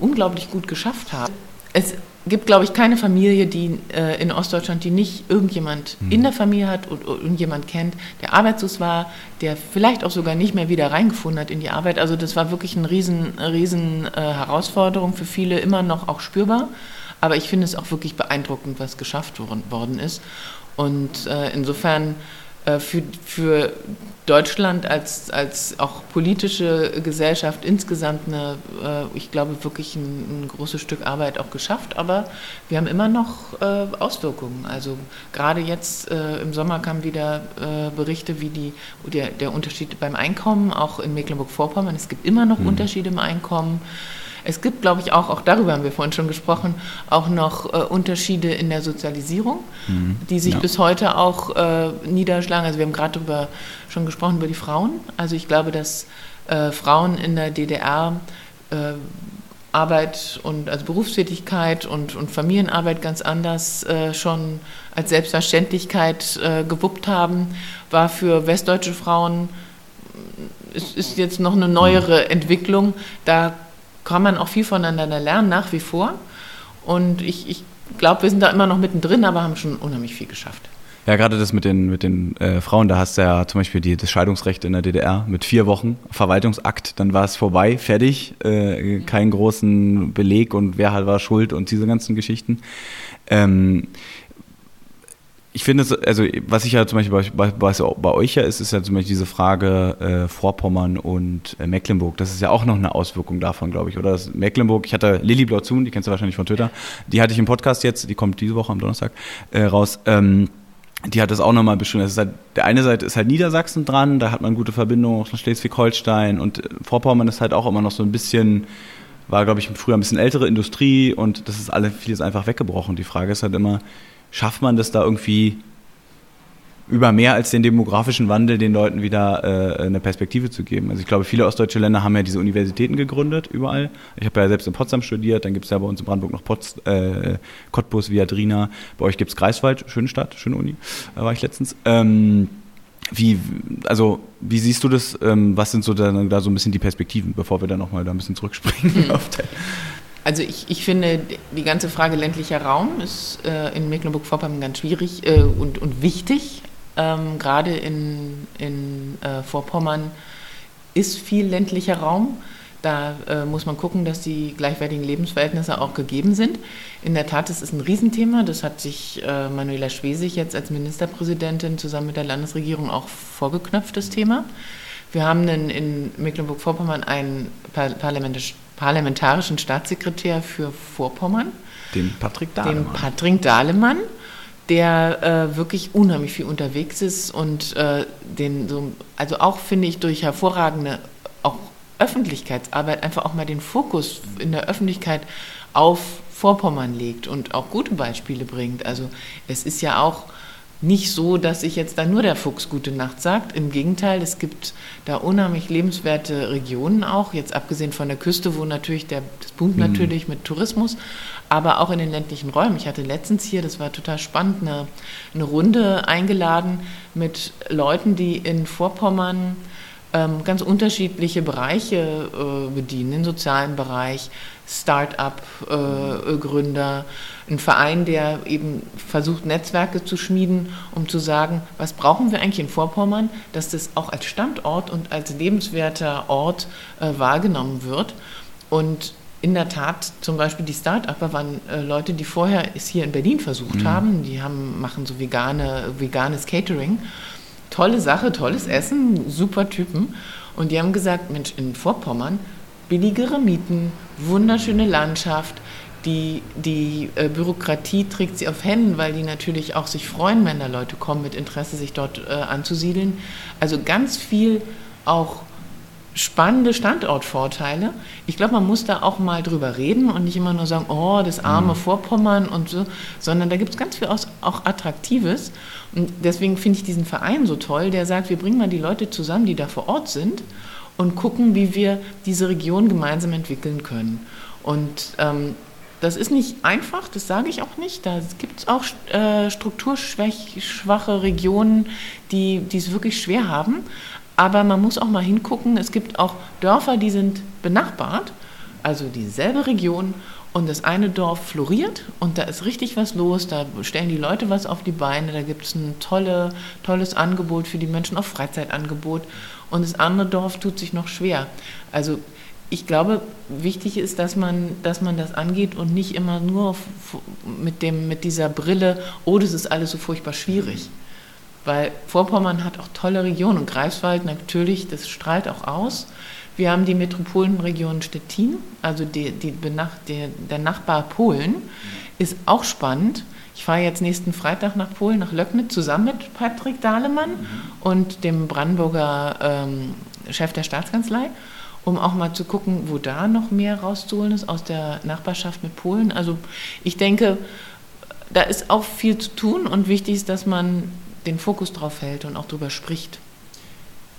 unglaublich gut geschafft haben. Es gibt, glaube ich, keine Familie die, äh, in Ostdeutschland, die nicht irgendjemand mhm. in der Familie hat und irgendjemand kennt, der arbeitslos war, der vielleicht auch sogar nicht mehr wieder reingefunden hat in die Arbeit. Also das war wirklich eine riesen, riesen äh, Herausforderung für viele, immer noch auch spürbar. Aber ich finde es auch wirklich beeindruckend, was geschafft worden, worden ist. Und äh, insofern für, für Deutschland als, als auch politische Gesellschaft insgesamt eine, äh, ich glaube, wirklich ein, ein, großes Stück Arbeit auch geschafft. Aber wir haben immer noch äh, Auswirkungen. Also gerade jetzt äh, im Sommer kamen wieder äh, Berichte, wie die, der, der Unterschied beim Einkommen, auch in Mecklenburg-Vorpommern. Es gibt immer noch mhm. Unterschiede im Einkommen. Es gibt, glaube ich, auch, auch darüber haben wir vorhin schon gesprochen, auch noch äh, Unterschiede in der Sozialisierung, mhm. die sich ja. bis heute auch äh, niederschlagen. Also wir haben gerade darüber schon gesprochen, über die Frauen. Also ich glaube, dass äh, Frauen in der DDR äh, Arbeit und also Berufstätigkeit und, und Familienarbeit ganz anders äh, schon als Selbstverständlichkeit äh, gewuppt haben, war für westdeutsche Frauen ist, ist jetzt noch eine neuere mhm. Entwicklung. Da kann man auch viel voneinander lernen, nach wie vor. Und ich, ich glaube, wir sind da immer noch mittendrin, aber haben schon unheimlich viel geschafft. Ja, gerade das mit den, mit den äh, Frauen, da hast du ja zum Beispiel die, das Scheidungsrecht in der DDR mit vier Wochen Verwaltungsakt, dann war es vorbei, fertig, äh, keinen großen Beleg und wer halt war schuld und diese ganzen Geschichten. Ähm, ich finde es, also was ich ja zum Beispiel bei, bei, bei euch ja ist, ist ja zum Beispiel diese Frage äh, Vorpommern und äh, Mecklenburg. Das ist ja auch noch eine Auswirkung davon, glaube ich, oder? Das Mecklenburg, ich hatte Lilly Blauzun, die kennst du wahrscheinlich von Twitter, die hatte ich im Podcast jetzt, die kommt diese Woche am Donnerstag äh, raus. Ähm, die hat das auch nochmal beschrieben. Das ist halt, der eine Seite ist halt Niedersachsen dran, da hat man gute Verbindungen nach Schleswig-Holstein und äh, Vorpommern ist halt auch immer noch so ein bisschen, war glaube ich früher ein bisschen ältere Industrie und das ist alles vieles einfach weggebrochen. Die Frage ist halt immer, schafft man das da irgendwie über mehr als den demografischen Wandel den Leuten wieder äh, eine Perspektive zu geben. Also ich glaube, viele ostdeutsche Länder haben ja diese Universitäten gegründet, überall. Ich habe ja selbst in Potsdam studiert, dann gibt es ja bei uns in Brandenburg noch Potz, äh, Cottbus, Viadrina. Bei euch gibt es Greifswald, schöne Stadt, schöne Uni, da war ich letztens. Ähm, wie, also, wie siehst du das? Ähm, was sind so da, da, so ein bisschen die Perspektiven, bevor wir dann nochmal da ein bisschen zurückspringen? Mhm. Also ich, ich finde, die ganze Frage ländlicher Raum ist äh, in Mecklenburg-Vorpommern ganz schwierig äh, und, und wichtig. Ähm, Gerade in, in äh, Vorpommern ist viel ländlicher Raum. Da äh, muss man gucken, dass die gleichwertigen Lebensverhältnisse auch gegeben sind. In der Tat, das ist ein Riesenthema. Das hat sich äh, Manuela Schwesig jetzt als Ministerpräsidentin zusammen mit der Landesregierung auch vorgeknöpft, das Thema. Wir haben in, in Mecklenburg-Vorpommern einen parlamentarisch, parlamentarischen Staatssekretär für Vorpommern. Den Patrick Dahlemann. Den Patrick Dahlemann, der äh, wirklich unheimlich viel unterwegs ist und äh, den so, also auch finde ich durch hervorragende auch Öffentlichkeitsarbeit einfach auch mal den Fokus in der Öffentlichkeit auf Vorpommern legt und auch gute Beispiele bringt. Also es ist ja auch nicht so, dass sich jetzt da nur der Fuchs gute Nacht sagt. Im Gegenteil, es gibt da unheimlich lebenswerte Regionen auch, jetzt abgesehen von der Küste, wo natürlich der, das boomt mhm. natürlich mit Tourismus, aber auch in den ländlichen Räumen. Ich hatte letztens hier, das war total spannend, eine, eine Runde eingeladen mit Leuten, die in Vorpommern ähm, ganz unterschiedliche Bereiche äh, bedienen, den sozialen Bereich, Start-up-Gründer, äh, ein Verein, der eben versucht, Netzwerke zu schmieden, um zu sagen, was brauchen wir eigentlich in Vorpommern, dass das auch als Standort und als lebenswerter Ort äh, wahrgenommen wird. Und in der Tat, zum Beispiel die Start-Upper waren äh, Leute, die vorher es hier in Berlin versucht mhm. haben. Die haben, machen so vegane, veganes Catering tolle Sache, tolles Essen, super Typen. Und die haben gesagt, Mensch, in Vorpommern billigere Mieten, wunderschöne Landschaft, die, die äh, Bürokratie trägt sie auf Händen, weil die natürlich auch sich freuen, wenn da Leute kommen mit Interesse, sich dort äh, anzusiedeln. Also ganz viel auch spannende Standortvorteile. Ich glaube, man muss da auch mal drüber reden und nicht immer nur sagen, oh, das arme mhm. Vorpommern und so, sondern da gibt es ganz viel auch Attraktives. Und deswegen finde ich diesen Verein so toll, der sagt, wir bringen mal die Leute zusammen, die da vor Ort sind und gucken, wie wir diese Region gemeinsam entwickeln können. Und ähm, das ist nicht einfach, das sage ich auch nicht. Da gibt es auch äh, strukturschwache Regionen, die es wirklich schwer haben. Aber man muss auch mal hingucken, es gibt auch Dörfer, die sind benachbart, also dieselbe Region und das eine Dorf floriert und da ist richtig was los, da stellen die Leute was auf die Beine, da gibt es ein tolle, tolles Angebot für die Menschen, auch Freizeitangebot und das andere Dorf tut sich noch schwer. Also ich glaube, wichtig ist, dass man, dass man das angeht und nicht immer nur mit, dem, mit dieser Brille, oh, das ist alles so furchtbar schwierig. Weil Vorpommern hat auch tolle Regionen und Greifswald natürlich, das strahlt auch aus. Wir haben die Metropolenregion Stettin, also die, die, die, der Nachbar Polen, ist auch spannend. Ich fahre jetzt nächsten Freitag nach Polen, nach Löcknitz, zusammen mit Patrick Dahlemann mhm. und dem Brandenburger ähm, Chef der Staatskanzlei, um auch mal zu gucken, wo da noch mehr rauszuholen ist aus der Nachbarschaft mit Polen. Also ich denke, da ist auch viel zu tun und wichtig ist, dass man den Fokus drauf hält und auch drüber spricht.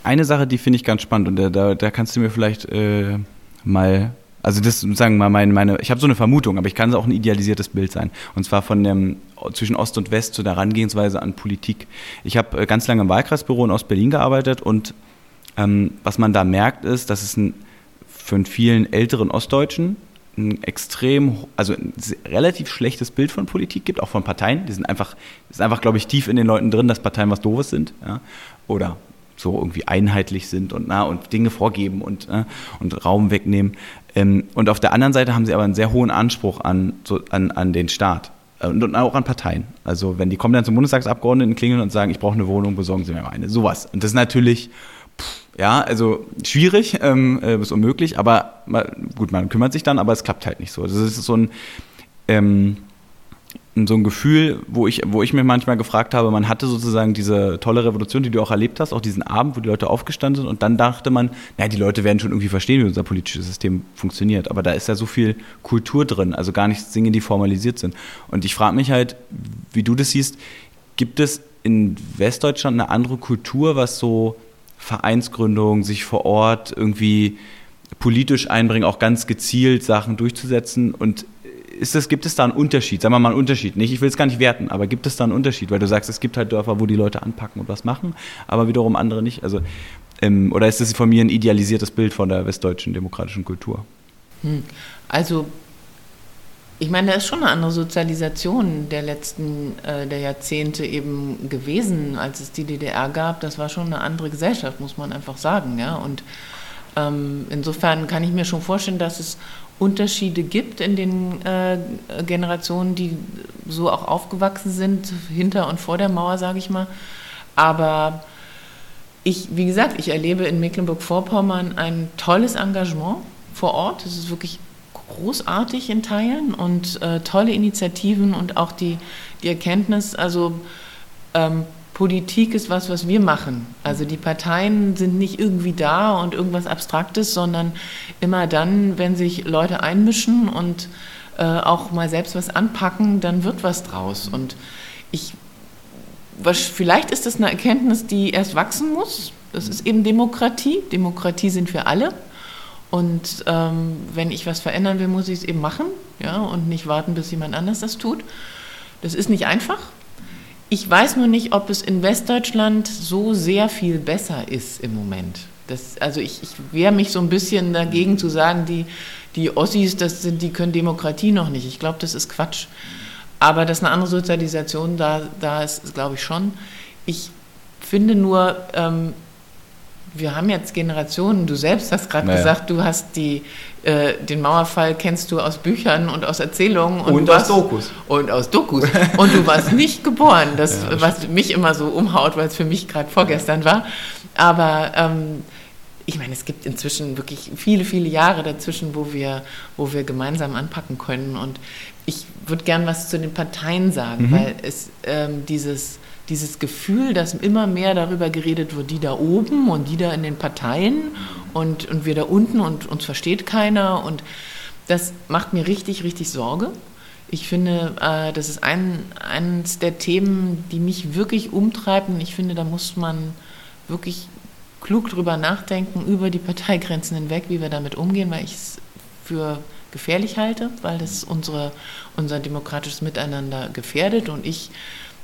Eine Sache, die finde ich ganz spannend und da, da, da kannst du mir vielleicht äh, mal, also das sagen wir mal meine, meine ich habe so eine Vermutung, aber ich kann es auch ein idealisiertes Bild sein. Und zwar von dem zwischen Ost und West zu der Herangehensweise an Politik. Ich habe äh, ganz lange im Wahlkreisbüro in Ostberlin gearbeitet und ähm, was man da merkt, ist, dass es ein, für vielen älteren Ostdeutschen ein extrem, also ein relativ schlechtes Bild von Politik gibt, auch von Parteien. Die sind einfach, ist einfach, glaube ich, tief in den Leuten drin, dass Parteien was Doofes sind, ja? oder so irgendwie einheitlich sind und, na, und Dinge vorgeben und, äh, und Raum wegnehmen. Ähm, und auf der anderen Seite haben sie aber einen sehr hohen Anspruch an, so, an, an den Staat äh, und, und auch an Parteien. Also wenn die kommen dann zum Bundestagsabgeordneten klingeln und sagen, ich brauche eine Wohnung, besorgen Sie mir mal eine. Sowas. Und das ist natürlich ja, also schwierig ähm, äh, bis unmöglich, aber gut, man kümmert sich dann, aber es klappt halt nicht so. Das ist so ein, ähm, so ein Gefühl, wo ich, wo ich mir manchmal gefragt habe, man hatte sozusagen diese tolle Revolution, die du auch erlebt hast, auch diesen Abend, wo die Leute aufgestanden sind und dann dachte man, naja, die Leute werden schon irgendwie verstehen, wie unser politisches System funktioniert, aber da ist ja so viel Kultur drin, also gar nicht Dinge, die formalisiert sind. Und ich frage mich halt, wie du das siehst, gibt es in Westdeutschland eine andere Kultur, was so Vereinsgründung, sich vor Ort irgendwie politisch einbringen, auch ganz gezielt Sachen durchzusetzen. Und ist das, gibt es da einen Unterschied? Sagen wir mal einen Unterschied. Nicht, ich will es gar nicht werten, aber gibt es da einen Unterschied? Weil du sagst, es gibt halt Dörfer, wo die Leute anpacken und was machen, aber wiederum andere nicht. Also, ähm, oder ist das von mir ein idealisiertes Bild von der westdeutschen demokratischen Kultur? Hm. Also ich meine, da ist schon eine andere Sozialisation der letzten, äh, der Jahrzehnte eben gewesen, als es die DDR gab. Das war schon eine andere Gesellschaft, muss man einfach sagen. Ja? Und ähm, insofern kann ich mir schon vorstellen, dass es Unterschiede gibt in den äh, Generationen, die so auch aufgewachsen sind, hinter und vor der Mauer, sage ich mal. Aber ich, wie gesagt, ich erlebe in Mecklenburg-Vorpommern ein tolles Engagement vor Ort. Es ist wirklich großartig in Teilen und äh, tolle Initiativen und auch die, die Erkenntnis, also ähm, Politik ist was, was wir machen. Also die Parteien sind nicht irgendwie da und irgendwas Abstraktes, sondern immer dann, wenn sich Leute einmischen und äh, auch mal selbst was anpacken, dann wird was draus. Und ich, was, vielleicht ist das eine Erkenntnis, die erst wachsen muss. Das ist eben Demokratie. Demokratie sind wir alle. Und ähm, wenn ich was verändern will, muss ich es eben machen ja, und nicht warten, bis jemand anders das tut. Das ist nicht einfach. Ich weiß nur nicht, ob es in Westdeutschland so sehr viel besser ist im Moment. Das, also ich, ich wehre mich so ein bisschen dagegen zu sagen, die, die Ossis, das sind, die können Demokratie noch nicht. Ich glaube, das ist Quatsch. Aber dass eine andere Sozialisation da, da ist, glaube ich schon. Ich finde nur, ähm, wir haben jetzt Generationen, du selbst hast gerade naja. gesagt, du hast die, äh, den Mauerfall kennst du aus Büchern und aus Erzählungen. Und, und warst, aus Dokus. Und aus Dokus. und du warst nicht geboren, das, ja, was mich immer so umhaut, weil es für mich gerade vorgestern war. Aber ähm, ich meine, es gibt inzwischen wirklich viele, viele Jahre dazwischen, wo wir, wo wir gemeinsam anpacken können. Und ich würde gern was zu den Parteien sagen, mhm. weil es ähm, dieses dieses Gefühl, dass immer mehr darüber geredet wird, die da oben und die da in den Parteien und, und wir da unten und uns versteht keiner. Und das macht mir richtig, richtig Sorge. Ich finde, äh, das ist ein, eines der Themen, die mich wirklich umtreiben. Ich finde, da muss man wirklich klug drüber nachdenken, über die Parteigrenzen hinweg, wie wir damit umgehen, weil ich es für gefährlich halte, weil das unsere, unser demokratisches Miteinander gefährdet. Und ich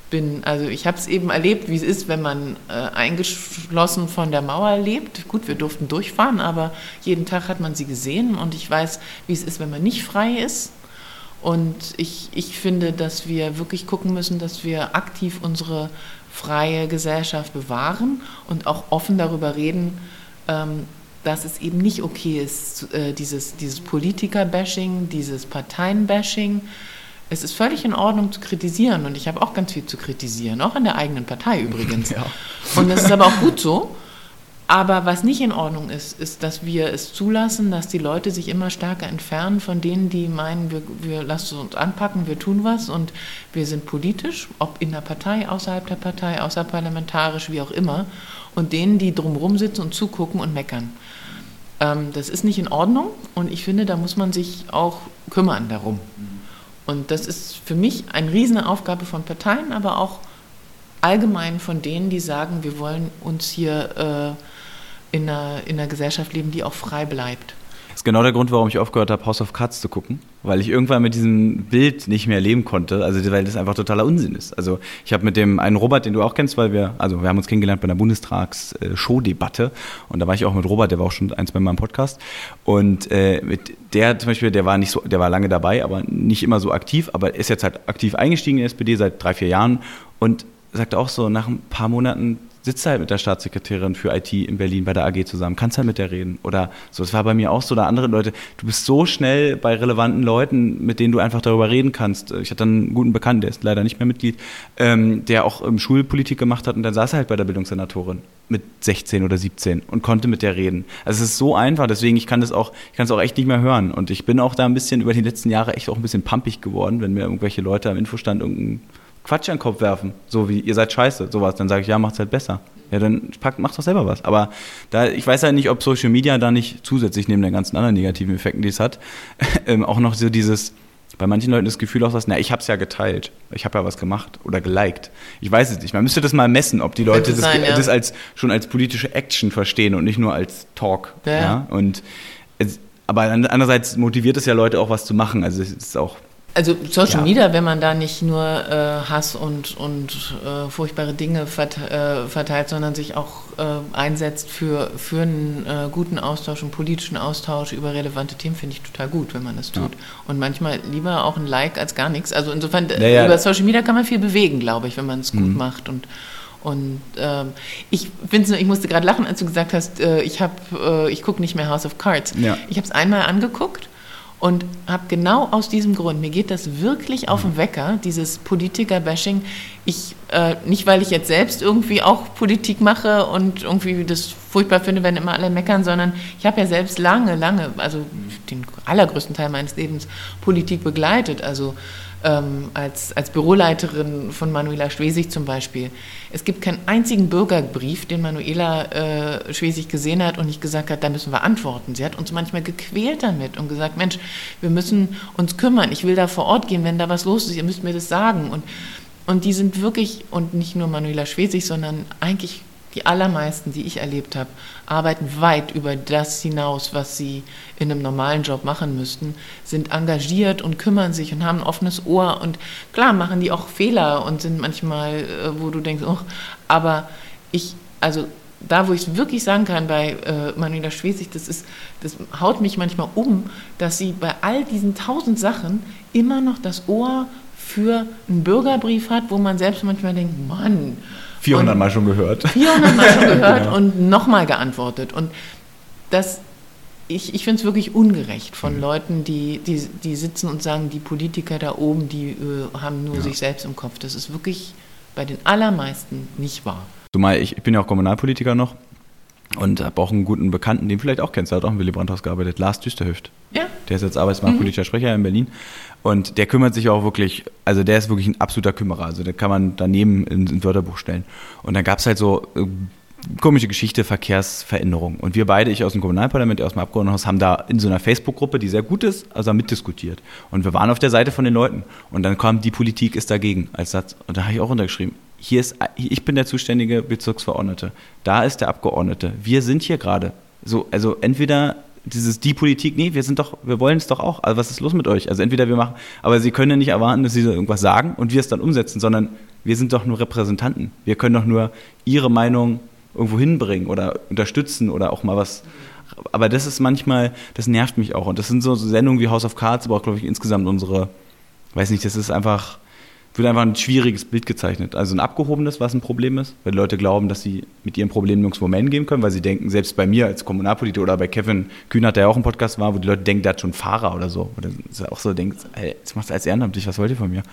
bin, also ich habe es eben erlebt, wie es ist, wenn man äh, eingeschlossen von der Mauer lebt. Gut, wir durften durchfahren, aber jeden Tag hat man sie gesehen und ich weiß, wie es ist, wenn man nicht frei ist. Und ich, ich finde, dass wir wirklich gucken müssen, dass wir aktiv unsere freie Gesellschaft bewahren und auch offen darüber reden, ähm, dass es eben nicht okay ist, äh, dieses, dieses Politiker-Bashing, dieses Parteien-Bashing, es ist völlig in Ordnung zu kritisieren und ich habe auch ganz viel zu kritisieren, auch in der eigenen Partei übrigens. Ja. Und das ist aber auch gut so. Aber was nicht in Ordnung ist, ist, dass wir es zulassen, dass die Leute sich immer stärker entfernen von denen, die meinen, wir, wir lassen uns anpacken, wir tun was und wir sind politisch, ob in der Partei, außerhalb der Partei, außerparlamentarisch, wie auch immer, und denen, die drumherum sitzen und zugucken und meckern. Ähm, das ist nicht in Ordnung und ich finde, da muss man sich auch kümmern darum. Und das ist für mich eine riesige Aufgabe von Parteien, aber auch allgemein von denen, die sagen, wir wollen uns hier äh, in, einer, in einer Gesellschaft leben, die auch frei bleibt. Genau der Grund, warum ich aufgehört habe, House of Cards zu gucken, weil ich irgendwann mit diesem Bild nicht mehr leben konnte, also weil das einfach totaler Unsinn ist. Also ich habe mit dem einen Robert, den du auch kennst, weil wir, also wir haben uns kennengelernt bei einer Bundestags-Show-Debatte und da war ich auch mit Robert, der war auch schon eins bei meinem Podcast und äh, mit der zum Beispiel, der war nicht so, der war lange dabei, aber nicht immer so aktiv, aber ist jetzt halt aktiv eingestiegen in die SPD seit drei, vier Jahren und sagte auch so, nach ein paar Monaten sitzt halt mit der Staatssekretärin für IT in Berlin bei der AG zusammen, kannst halt mit der reden. Oder so, das war bei mir auch so, oder andere Leute, du bist so schnell bei relevanten Leuten, mit denen du einfach darüber reden kannst. Ich hatte einen guten Bekannten, der ist leider nicht mehr Mitglied, ähm, der auch ähm, Schulpolitik gemacht hat und dann saß er halt bei der Bildungssenatorin mit 16 oder 17 und konnte mit der reden. Also es ist so einfach, deswegen ich kann das auch, ich kann es auch echt nicht mehr hören. Und ich bin auch da ein bisschen über die letzten Jahre echt auch ein bisschen pumpig geworden, wenn mir irgendwelche Leute am Infostand irgendein Quatsch an den Kopf werfen, so wie ihr seid scheiße, sowas, dann sage ich, ja, macht's halt besser. Ja, dann packt, macht doch selber was. Aber da, ich weiß halt nicht, ob Social Media da nicht zusätzlich neben den ganzen anderen negativen Effekten, die es hat, ähm, auch noch so dieses, bei manchen Leuten das Gefühl auch, dass, na, ich hab's ja geteilt, ich habe ja was gemacht oder geliked. Ich weiß es nicht. Man müsste das mal messen, ob die Leute das, sein, ja. das als, schon als politische Action verstehen und nicht nur als Talk. Ja. ja? Und aber andererseits motiviert es ja Leute auch was zu machen. Also es ist auch Also Social Ja. Media, wenn man da nicht nur äh, Hass und, und äh, furchtbare Dinge äh, verteilt, sondern sich auch äh, einsetzt für, für einen äh, guten Austausch, einen politischen Austausch über relevante Themen, finde ich total gut, wenn man das tut. Und manchmal lieber auch ein Like als gar nichts. Also insofern, äh, Ja, ja. über Social Media kann man viel bewegen, glaube ich, wenn man es gut Mhm. macht. Und, und ähm, ich finde, ich musste gerade lachen, als du gesagt hast, äh, ich, hab, äh, ich gucke nicht mehr House of Cards. Ja. Ich habe es einmal angeguckt und habe genau aus diesem Grund, mir geht das wirklich auf den Wecker, dieses Politiker-Bashing. Ich, äh, nicht, weil ich jetzt selbst irgendwie auch Politik mache und irgendwie das furchtbar finde, wenn immer alle meckern, sondern ich habe ja selbst lange, lange, also den allergrößten Teil meines Lebens Politik begleitet. Also ähm, als, als Büroleiterin von Manuela Schwesig zum Beispiel. Es gibt keinen einzigen Bürgerbrief, den Manuela äh, Schwesig gesehen hat und nicht gesagt hat, da müssen wir antworten. Sie hat uns manchmal gequält damit und gesagt, Mensch, wir müssen uns kümmern, ich will da vor Ort gehen, wenn da was los ist, ihr müsst mir das sagen. Und, und die sind wirklich, und nicht nur Manuela Schwesig, sondern eigentlich die allermeisten, die ich erlebt habe, arbeiten weit über das hinaus, was sie in einem normalen Job machen müssten, sind engagiert und kümmern sich und haben ein offenes Ohr. Und klar machen die auch Fehler und sind manchmal, äh, wo du denkst, oh, aber ich, also da, wo ich es wirklich sagen kann bei äh, Manuela Schwesig, das ist, das haut mich manchmal um, dass sie bei all diesen tausend Sachen immer noch das Ohr für einen Bürgerbrief hat, wo man selbst manchmal denkt, Mann, 400 Und- Mal schon gehört. 400 Mal schon gehört Ja. und nochmal geantwortet. Und das, ich, ich finde es wirklich ungerecht von Mhm. Leuten, die, die, die sitzen und sagen, die Politiker da oben, die äh, haben nur Ja. sich selbst im Kopf. Das ist wirklich bei den allermeisten nicht wahr. Zumal ich, ich bin ja auch Kommunalpolitiker noch und habe auch einen guten Bekannten, den du vielleicht auch kennst, der hat auch im Willy Brandt-Haus gearbeitet, Lars Düsterhüft. Ja, Der ist jetzt arbeitsmarktpolitischer Sprecher in Berlin und der kümmert sich auch wirklich, also der ist wirklich ein absoluter Kümmerer, also der kann man daneben ins, ins Wörterbuch stellen. Und dann gab es halt so äh, komische Geschichte, Verkehrsveränderung. Und wir beide, ich aus dem Kommunalparlament, aus dem Abgeordnetenhaus, haben da in so einer Facebook-Gruppe, die sehr gut ist, also mitdiskutiert. Und wir waren auf der Seite von den Leuten. Und dann kam, die Politik ist dagegen als Satz. Und da habe ich auch untergeschrieben, hier ist, ich bin der zuständige Bezirksverordnete. Da ist der Abgeordnete. Wir sind hier gerade. So, also entweder dieses die Politik, nee, wir sind doch, wir wollen es doch auch. Also was ist los mit euch? Also entweder wir machen, aber sie können ja nicht erwarten, dass sie so irgendwas sagen und wir es dann umsetzen, sondern wir sind doch nur Repräsentanten. Wir können doch nur ihre Meinung irgendwo hinbringen oder unterstützen oder auch mal was. Aber das ist manchmal, das nervt mich auch. Und das sind so Sendungen wie House of Cards, aber auch, glaube ich, insgesamt unsere, weiß nicht, das ist einfach, wird einfach ein schwieriges Bild gezeichnet. Also ein abgehobenes, was ein Problem ist, weil Leute glauben, dass sie mit ihren Problemen nirgendwo mehr hingehen können, weil sie denken, selbst bei mir als Kommunalpolitiker oder bei Kevin Kühnert, der ja auch ein Podcast war, wo die Leute denken, der hat schon Fahrer oder so. Oder sie auch so denkt, ey, jetzt machst du als ehrenamtlich, was wollt ihr von mir?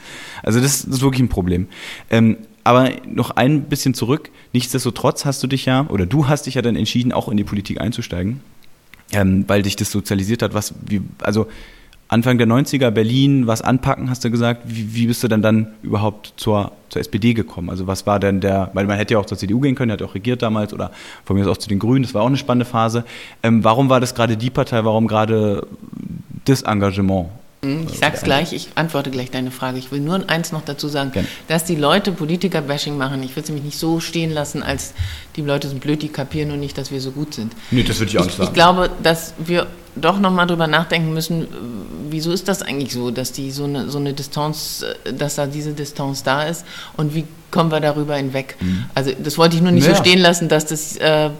Also das, das ist wirklich ein Problem. Ähm, aber noch ein bisschen zurück. Nichtsdestotrotz hast du dich ja, oder du hast dich ja dann entschieden, auch in die Politik einzusteigen, ähm, weil dich das sozialisiert hat. Was, wie, also Anfang der 90er Berlin, was anpacken, hast du gesagt. Wie, wie bist du denn dann überhaupt zur, zur SPD gekommen? Also was war denn der, weil man hätte ja auch zur CDU gehen können, hat auch regiert damals oder von mir aus auch zu den Grünen, das war auch eine spannende Phase. Ähm, warum war das gerade die Partei, warum gerade das Engagement? Ich sag's gleich, ich antworte gleich deine Frage. Ich will nur eins noch dazu sagen, Gerne. dass die Leute Politiker-Bashing machen. Ich will es nämlich nicht so stehen lassen, als die Leute sind blöd, die kapieren nur nicht, dass wir so gut sind. Nee, das würde Ich, ich glaube, dass wir doch nochmal drüber nachdenken müssen, äh, wieso ist das eigentlich so, dass die so eine, so eine Distanz, äh, dass da diese Distanz da ist und wie kommen wir darüber hinweg? Also das wollte ich nur nicht Mhm. Ja. so stehen lassen, dass das, äh,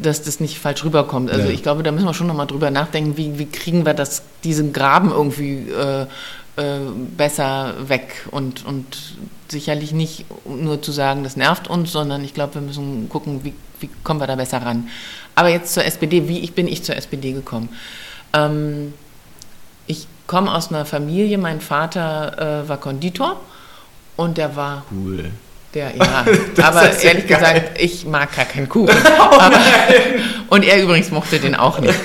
dass das nicht falsch rüberkommt. Also Ja. ich glaube, da müssen wir schon nochmal drüber nachdenken, wie, wie kriegen wir das, diesen Graben irgendwie äh, äh, besser weg und, und sicherlich nicht nur zu sagen, das nervt uns, sondern ich glaube, wir müssen gucken, wie, wie kommen wir da besser ran. Aber jetzt zur SPD, wie ich bin ich zur SPD gekommen? Ähm, ich komme aus einer Familie, mein Vater äh, war Konditor und der war Cool. Der, ja, aber ehrlich geil. gesagt, ich mag gar keinen Kuchen. aber, und er übrigens mochte den auch nicht.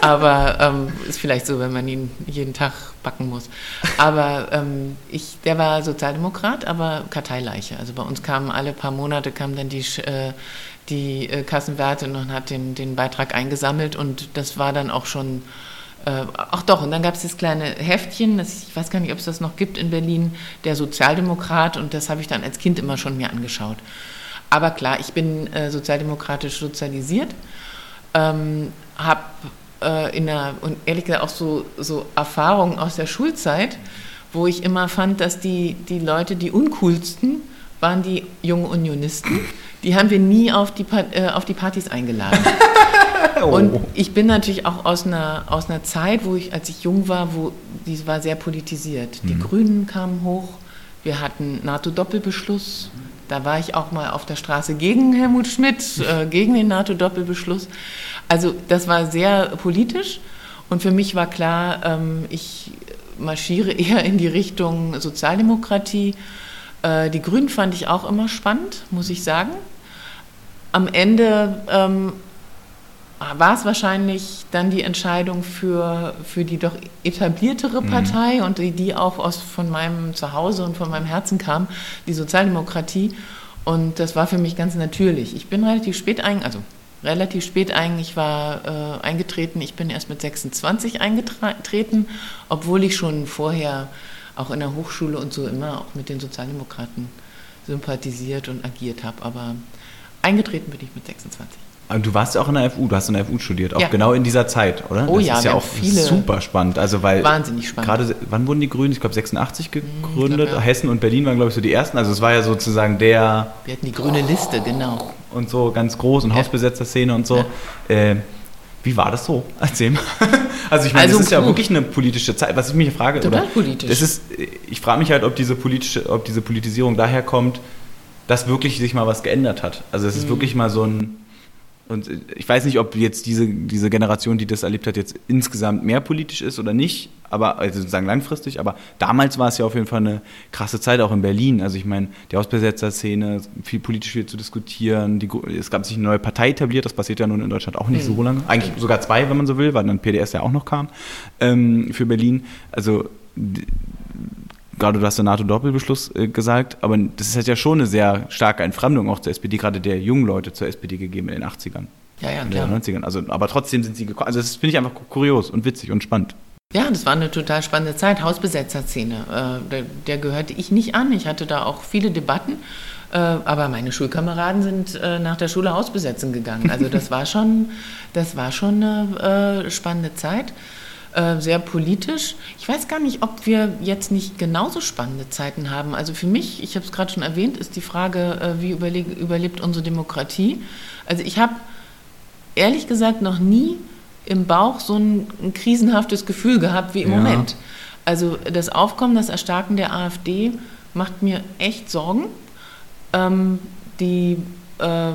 Aber ähm, ist vielleicht so, wenn man ihn jeden Tag backen muss. Aber ähm, ich, der war Sozialdemokrat, aber Karteileiche. Also bei uns kamen alle paar Monate kam dann die, äh, die äh, Kassenwärtin und hat den, den Beitrag eingesammelt und das war dann auch schon äh, ach doch, und dann gab es das kleine Heftchen, das, ich weiß gar nicht, ob es das noch gibt in Berlin, der Sozialdemokrat, und das habe ich dann als Kind immer schon mir angeschaut. Aber klar, ich bin äh, sozialdemokratisch sozialisiert, ähm, habe äh, in der, und ehrlich gesagt auch so, so Erfahrungen aus der Schulzeit, wo ich immer fand, dass die, die Leute, die uncoolsten, waren die jungen Unionisten. Die haben wir nie auf die, äh, auf die Partys eingeladen. Und ich bin natürlich auch aus einer, aus einer Zeit, wo ich, als ich jung war, wo die war sehr politisiert. Die Grünen kamen hoch, wir hatten NATO-Doppelbeschluss. Da war ich auch mal auf der Straße gegen Helmut Schmidt, äh, gegen den NATO-Doppelbeschluss. Also das war sehr politisch und für mich war klar, ähm, ich marschiere eher in die Richtung Sozialdemokratie. Äh, die Grünen fand ich auch immer spannend, muss ich sagen. Am Ende ähm, war es wahrscheinlich dann die Entscheidung für, für die doch etabliertere Partei und die, die auch aus, von meinem Zuhause und von meinem Herzen kam, die Sozialdemokratie. Und das war für mich ganz natürlich. Ich bin relativ spät ein, also relativ spät eigentlich war äh, eingetreten. Ich bin erst mit 26 eingetreten, obwohl ich schon vorher auch in der Hochschule und so immer auch mit den Sozialdemokraten sympathisiert und agiert habe. Aber eingetreten bin ich mit 26. Und du warst ja auch in der FU, du hast in der FU studiert, auch Ja. genau in dieser Zeit, oder? Oh das ja, ist ja wir auch viele- super spannend. Also weil Wahnsinnig spannend. Hm, Gerade, wann wurden die Grünen? Ich glaube 86 gegründet. glaub, ja. Hessen und Berlin waren, glaube ich, so die ersten. Also es war ja sozusagen der Wir hatten die grüne Liste, genau. und so ganz groß und Hausbesetzer-Szene und so. Äh, wie war das so? Erzähl mal. Also ich meine, Also, das ist ja wirklich eine politische Zeit. Was ich mich frage, Total oder? politisch. Das ist, ich frage mich halt, ob diese politische, ob diese Politisierung daher kommt, dass wirklich sich mal was geändert hat. Also es ist Mhm. wirklich mal so ein und ich weiß nicht, ob jetzt diese, diese Generation, die das erlebt hat, jetzt insgesamt mehr politisch ist oder nicht, aber also sozusagen langfristig, aber damals war es ja auf jeden Fall eine krasse Zeit, auch in Berlin. Also ich meine, die Hausbesetzer-Szene, viel politisch viel zu diskutieren, die, es gab sich eine neue Partei etabliert, das passiert ja nun in Deutschland auch nicht so lange. Eigentlich sogar zwei, wenn man so will, weil dann PDS ja auch noch kam ähm, für Berlin. Also gerade du hast den NATO-Doppelbeschluss äh, gesagt, aber das hat ja schon eine sehr starke Entfremdung auch zur SPD, gerade der jungen Leute zur SPD gegeben in den 80ern. Ja, ja, in klar. den 90ern. Also, aber trotzdem sind sie gekommen. Also das finde ich einfach kurios und witzig und spannend. Ja, das war eine total spannende Zeit. Hausbesetzerszene, äh, der, der gehörte ich nicht an. Ich hatte da auch viele Debatten. Äh, aber meine Schulkameraden sind äh, nach der Schule Hausbesetzen gegangen. Also das war schon, das war schon eine äh, spannende Zeit. Äh, sehr politisch. Ich weiß gar nicht, ob wir jetzt nicht genauso spannende Zeiten haben. Also für mich, ich habe es gerade schon erwähnt, ist die Frage, äh, wie überle- überlebt unsere Demokratie. Also ich habe ehrlich gesagt noch nie im Bauch so ein, ein krisenhaftes Gefühl gehabt wie im Ja. Moment. Also das Aufkommen, das Erstarken der AfD macht mir echt Sorgen. Ähm, die äh,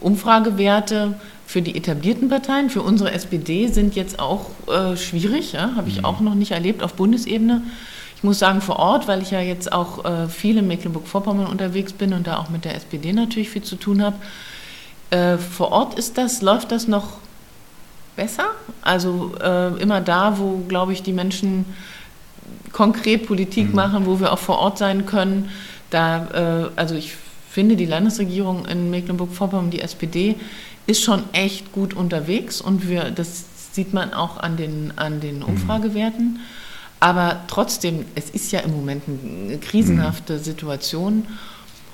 Umfragewerte für die etablierten Parteien, für unsere SPD sind jetzt auch äh, schwierig, ja? habe ich auch noch nicht erlebt auf Bundesebene. Ich muss sagen, vor Ort, weil ich ja jetzt auch äh, viel in Mecklenburg-Vorpommern unterwegs bin und da auch mit der SPD natürlich viel zu tun habe, äh, vor Ort ist das, läuft das noch besser. Also äh, immer da, wo, glaube ich, die Menschen konkret Politik machen, wo wir auch vor Ort sein können. Da, äh, also ich finde, die Landesregierung in Mecklenburg-Vorpommern, die SPD, ist schon echt gut unterwegs und wir, das sieht man auch an den, an den Umfragewerten. Aber trotzdem, es ist ja im Moment eine krisenhafte Situation.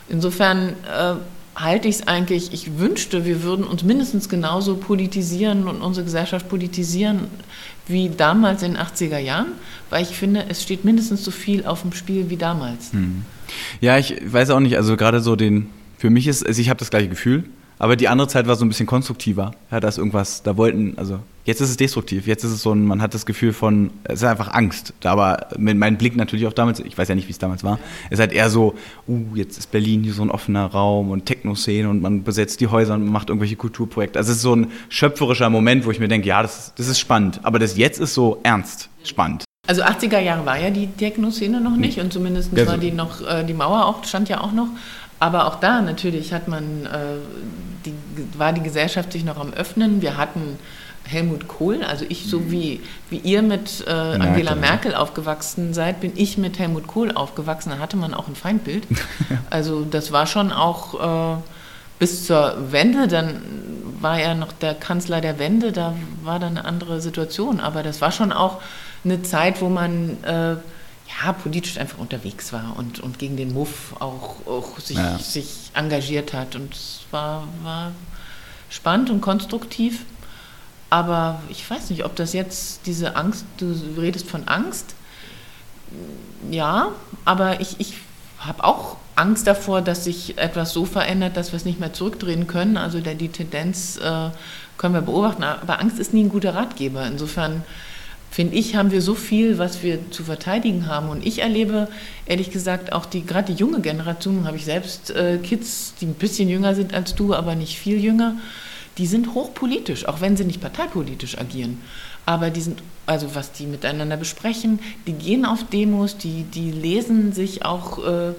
Insofern äh, halte ich es eigentlich, ich wünschte, wir würden uns mindestens genauso politisieren und unsere Gesellschaft politisieren wie damals in den 80er Jahren, weil ich finde, es steht mindestens so viel auf dem Spiel wie damals. Ja, ich weiß auch nicht, also gerade so den, für mich ist, also ich habe das gleiche Gefühl, aber die andere Zeit war so ein bisschen konstruktiver. Ja, da ist irgendwas, da wollten, also jetzt ist es destruktiv, jetzt ist es so ein, man hat das Gefühl von, es ist einfach Angst. Aber mit meinem Blick natürlich auf damals, ich weiß ja nicht, wie es damals war, es ist halt eher so, uh, jetzt ist Berlin hier so ein offener Raum und Techno-Szene und man besetzt die Häuser und macht irgendwelche Kulturprojekte. Also es ist so ein schöpferischer Moment, wo ich mir denke, ja, das, das ist spannend. Aber das jetzt ist so ernst spannend. Also 80er Jahre war ja die Techno-Szene noch nicht und zumindest Ja, war so- die noch, äh, die Mauer auch, stand ja auch noch. Aber auch da natürlich hat man, äh, die, war die Gesellschaft sich noch am Öffnen. Wir hatten Helmut Kohl, also ich so wie, wie ihr mit äh, Angela. Merkel aufgewachsen seid, bin ich mit Helmut Kohl aufgewachsen. Da hatte man auch ein Feindbild. Also das war schon auch äh, bis zur Wende, dann war er noch der Kanzler der Wende, da war dann eine andere Situation. Aber das war schon auch eine Zeit, wo man äh, ja, politisch einfach unterwegs war und, und gegen den Muff auch, auch sich, Ja. sich engagiert hat. Und es war, war spannend und konstruktiv. Aber ich weiß nicht, ob das jetzt diese Angst, du redest von Angst. ja, aber ich, ich habe auch Angst davor, dass sich etwas so verändert, dass wir es nicht mehr zurückdrehen können. Also die Tendenz äh, können wir beobachten, aber Angst ist nie ein guter Ratgeber. Insofern finde ich, haben wir so viel, was wir zu verteidigen haben. Und ich erlebe, ehrlich gesagt, auch die, gerade die junge Generation, habe ich selbst äh, Kids, die ein bisschen jünger sind als du, aber nicht viel jünger, die sind hochpolitisch, auch wenn sie nicht parteipolitisch agieren. Aber die sind, also was die miteinander besprechen, die gehen auf Demos, die, die lesen sich auch äh,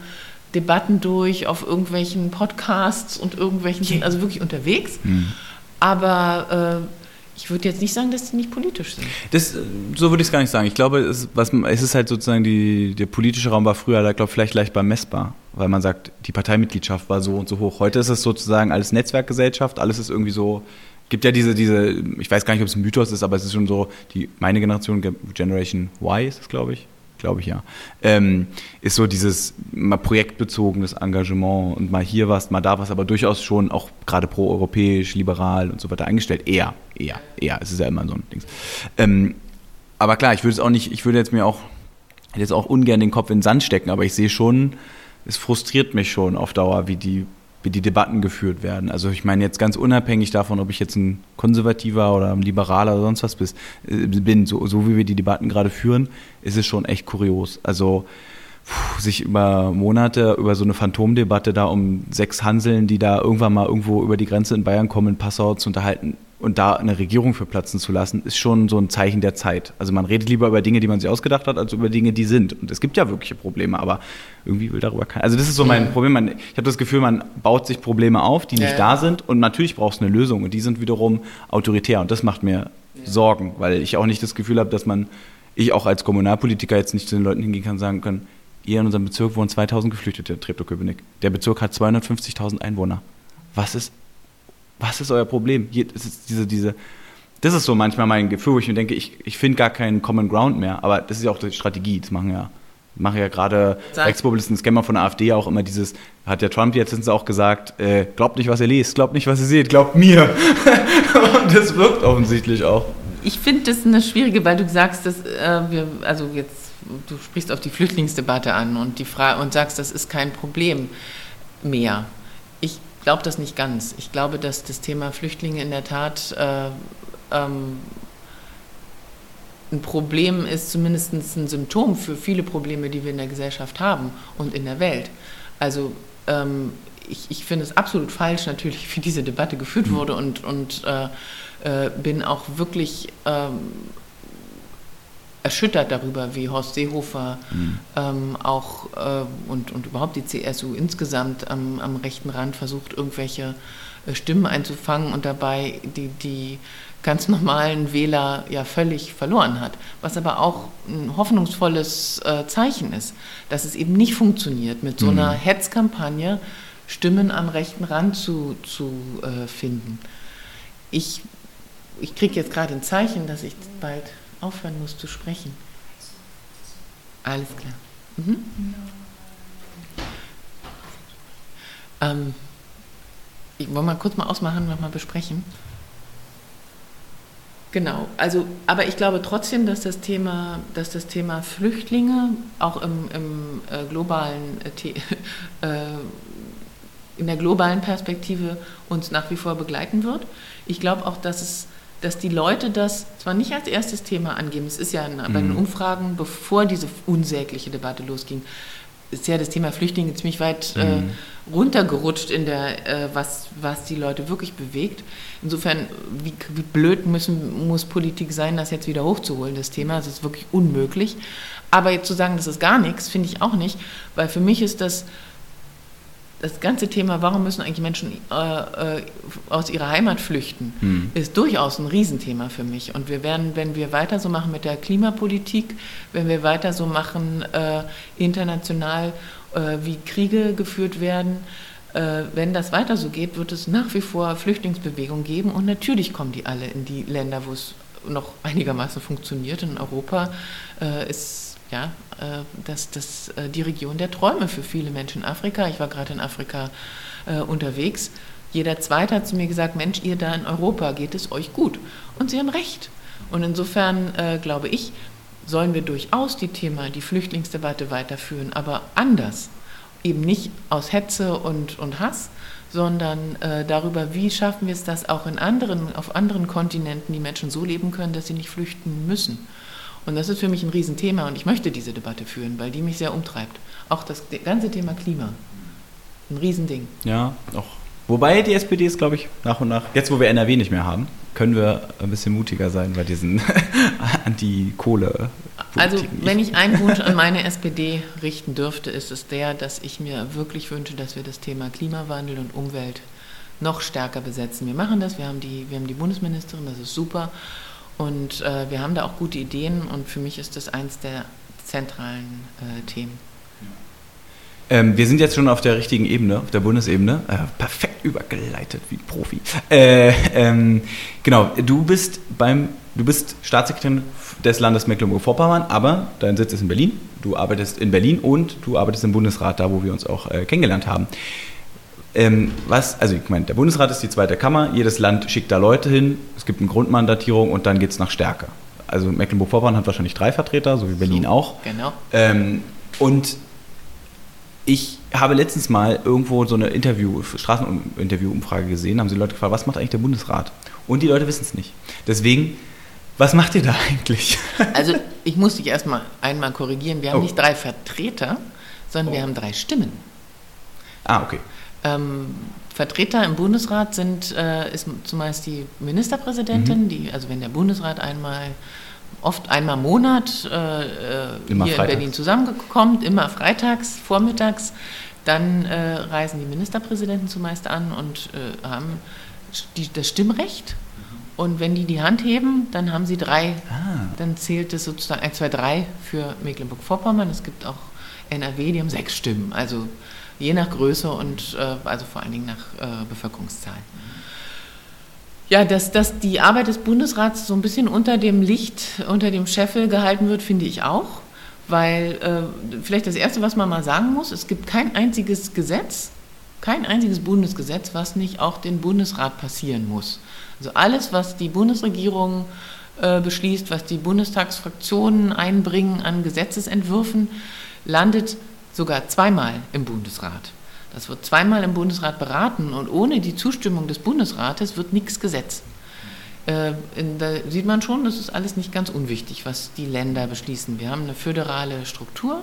Debatten durch auf irgendwelchen Podcasts und irgendwelchen, sind also wirklich unterwegs. Mhm. Aber äh, ich würde jetzt nicht sagen, dass die nicht politisch sind. Das, so würde ich es gar nicht sagen. Ich glaube, es, was, es ist halt sozusagen, die, der politische Raum war früher, da glaube vielleicht leicht messbar, weil man sagt, die Parteimitgliedschaft war so und so hoch. Heute ist es sozusagen alles Netzwerkgesellschaft, alles ist irgendwie so, gibt ja diese, diese, ich weiß gar nicht, ob es ein Mythos ist, aber es ist schon so, die, meine Generation, Generation Y ist es, glaube ich, glaube ich ja, ähm, ist so dieses mal projektbezogenes Engagement und mal hier was, mal da was, aber durchaus schon auch gerade pro-europäisch, liberal und so weiter eingestellt. Eher, eher, eher. Es ist ja immer so ein Ding. Ähm, aber klar, ich würde es auch nicht, ich würde jetzt mir auch jetzt auch ungern den Kopf in den Sand stecken, aber ich sehe schon, es frustriert mich schon auf Dauer, wie die wie die Debatten geführt werden. Also ich meine jetzt ganz unabhängig davon, ob ich jetzt ein Konservativer oder ein Liberaler oder sonst was äh, bin, so, so wie wir die Debatten gerade führen, ist es schon echt kurios. Also pff, sich über Monate über so eine Phantomdebatte da um sechs Hanseln, die da irgendwann mal irgendwo über die Grenze in Bayern kommen, in Passau zu unterhalten, und da eine Regierung für platzen zu lassen, ist schon so ein Zeichen der Zeit. Also man redet lieber über Dinge, die man sich ausgedacht hat, als über Dinge, die sind. Und es gibt ja wirkliche Probleme, aber irgendwie will darüber keiner. Also das ist so mein Problem. Man, ich habe das Gefühl, man baut sich Probleme auf, die nicht ja, da sind. Und natürlich brauchst du eine Lösung. Und die sind wiederum autoritär. Und das macht mir ja. Sorgen, weil ich auch nicht das Gefühl habe, dass man, ich auch als Kommunalpolitiker jetzt nicht zu den Leuten hingehen kann und sagen können, ihr in unserem Bezirk wohnen 2000 Geflüchtete, Treptow-Köpenick. Der Bezirk hat 250.000 Einwohner. Was ist was ist euer Problem? Ist diese, diese, das ist so manchmal mein Gefühl, wo ich mir denke, ich, ich finde gar keinen Common Ground mehr. Aber das ist ja auch die Strategie. Das machen ja, machen ja gerade Rechtspopulisten, Scammer von der AfD auch immer dieses, hat ja Trump jetzt auch gesagt, äh, glaubt nicht, was ihr liest, glaubt nicht, was ihr seht, glaubt mir. Und das wirkt offensichtlich auch. Ich finde das eine schwierige, weil du sagst, dass äh, wir, also jetzt, du sprichst auf die Flüchtlingsdebatte an und die Frage und sagst, das ist kein Problem mehr. Ich glaube das nicht ganz. Ich glaube, dass das Thema Flüchtlinge in der Tat äh, ähm, ein Problem ist, zumindest ein Symptom für viele Probleme, die wir in der Gesellschaft haben und in der Welt. Also ähm, ich, ich finde es absolut falsch, natürlich, wie diese Debatte geführt mhm. wurde und, und äh, äh, bin auch wirklich ähm, erschüttert darüber, wie Horst Seehofer mhm. ähm, auch äh, und, und überhaupt die CSU insgesamt am, am rechten Rand versucht, irgendwelche äh, Stimmen einzufangen und dabei die, die ganz normalen Wähler ja völlig verloren hat. Was aber auch ein hoffnungsvolles äh, Zeichen ist, dass es eben nicht funktioniert, mit so mhm. einer Hetzkampagne Stimmen am rechten Rand zu, zu äh, finden. Ich, ich kriege jetzt gerade ein Zeichen, dass ich bald aufhören muss zu sprechen. Alles klar. Mhm. Ähm, ich wollte mal kurz mal ausmachen und mal besprechen. Genau, also, aber ich glaube trotzdem, dass das Thema, dass das Thema Flüchtlinge auch im, im äh, globalen, äh, äh, in der globalen Perspektive uns nach wie vor begleiten wird. Ich glaube auch, dass es dass die Leute das zwar nicht als erstes Thema angeben, es ist ja bei den mhm. Umfragen, bevor diese unsägliche Debatte losging, ist ja das Thema Flüchtlinge ziemlich weit äh, mhm. äh, runtergerutscht in der, äh, was, was die Leute wirklich bewegt. Insofern, wie, wie blöd müssen, muss Politik sein, das jetzt wieder hochzuholen, das Thema. Das ist wirklich unmöglich. Aber jetzt zu sagen, das ist gar nichts, finde ich auch nicht, weil für mich ist das das ganze Thema, warum müssen eigentlich Menschen äh, äh, aus ihrer Heimat flüchten, hm. ist durchaus ein Riesenthema für mich. Und wir werden, wenn wir weiter so machen mit der Klimapolitik, wenn wir weiter so machen äh, international, äh, wie Kriege geführt werden, äh, wenn das weiter so geht, wird es nach wie vor Flüchtlingsbewegungen geben. Und natürlich kommen die alle in die Länder, wo es noch einigermaßen funktioniert. In Europa äh, ist ja, äh, das, das, äh, die Region der Träume für viele Menschen in Afrika. Ich war gerade in Afrika äh, unterwegs. Jeder Zweite hat zu mir gesagt, Mensch, ihr da in Europa geht es euch gut. Und sie haben recht. Und insofern glaube ich, sollen wir durchaus die Thema, die Flüchtlingsdebatte weiterführen, aber anders. Eben nicht aus Hetze und, und Hass, sondern äh, darüber, wie schaffen wir es, dass auch in anderen, auf anderen Kontinenten die Menschen so leben können, dass sie nicht flüchten müssen. Und das ist für mich ein Riesenthema und ich möchte diese Debatte führen, weil die mich sehr umtreibt. Auch das ganze Thema Klima. Ein Riesending. Ja, auch. Wobei die SPD ist, glaube ich, nach und nach, jetzt wo wir NRW nicht mehr haben, können wir ein bisschen mutiger sein bei diesen Anti-Kohle. Also, wenn ich einen Wunsch an meine SPD richten dürfte, ist es der, dass ich mir wirklich wünsche, dass wir das Thema Klimawandel und Umwelt noch stärker besetzen. Wir machen das, wir haben die, wir haben die Bundesministerin, das ist super. Und äh, wir haben da auch gute Ideen und für mich ist das eins der zentralen äh, Themen. Ähm, wir sind jetzt schon auf der richtigen Ebene, auf der Bundesebene. Äh, perfekt übergeleitet wie Profi. Äh, ähm, genau, du bist beim, du bist Staatssekretärin des Landes Mecklenburg-Vorpommern, aber dein Sitz ist in Berlin. Du arbeitest in Berlin und du arbeitest im Bundesrat, da wo wir uns auch äh, kennengelernt haben. Ähm, was, also ich meine, der Bundesrat ist die zweite Kammer, jedes Land schickt da Leute hin, es gibt eine Grundmandatierung und dann geht es nach Stärke. Also Mecklenburg-Vorpommern hat wahrscheinlich drei Vertreter, so wie Berlin so, auch. Genau. Ähm, und ich habe letztens mal irgendwo so eine Interview, Straßeninterview-Umfrage gesehen, haben sie Leute gefragt, was macht eigentlich der Bundesrat? Und die Leute wissen es nicht. Deswegen, was macht ihr da eigentlich? Also ich muss dich erstmal einmal korrigieren. Wir haben oh. nicht drei Vertreter, sondern oh. wir haben drei Stimmen. Ah, okay. Ähm, Vertreter im Bundesrat sind äh, ist zumeist die Ministerpräsidentin, mhm. die, also wenn der Bundesrat einmal oft einmal im Monat äh, äh hier freitags. in Berlin zusammenkommt, immer freitags, vormittags, dann äh, reisen die Ministerpräsidenten zumeist an und äh, haben die, das Stimmrecht. Und wenn die die Hand heben, dann haben sie drei, ah. dann zählt es sozusagen 1, 2, 3 für Mecklenburg-Vorpommern. Es gibt auch NRW, die haben sechs Stimmen. Also je nach Größe und äh, also vor allen Dingen nach äh, Bevölkerungszahl. Ja, dass, dass die Arbeit des Bundesrats so ein bisschen unter dem Licht, unter dem Scheffel gehalten wird, finde ich auch. Weil äh, vielleicht das Erste, was man mal sagen muss, es gibt kein einziges Gesetz, kein einziges Bundesgesetz, was nicht auch den Bundesrat passieren muss. Also alles, was die Bundesregierung äh, beschließt, was die Bundestagsfraktionen einbringen an Gesetzesentwürfen, landet sogar zweimal im Bundesrat. Das wird zweimal im Bundesrat beraten und ohne die Zustimmung des Bundesrates wird nichts gesetzt. Äh, da sieht man schon, das ist alles nicht ganz unwichtig, was die Länder beschließen. Wir haben eine föderale Struktur.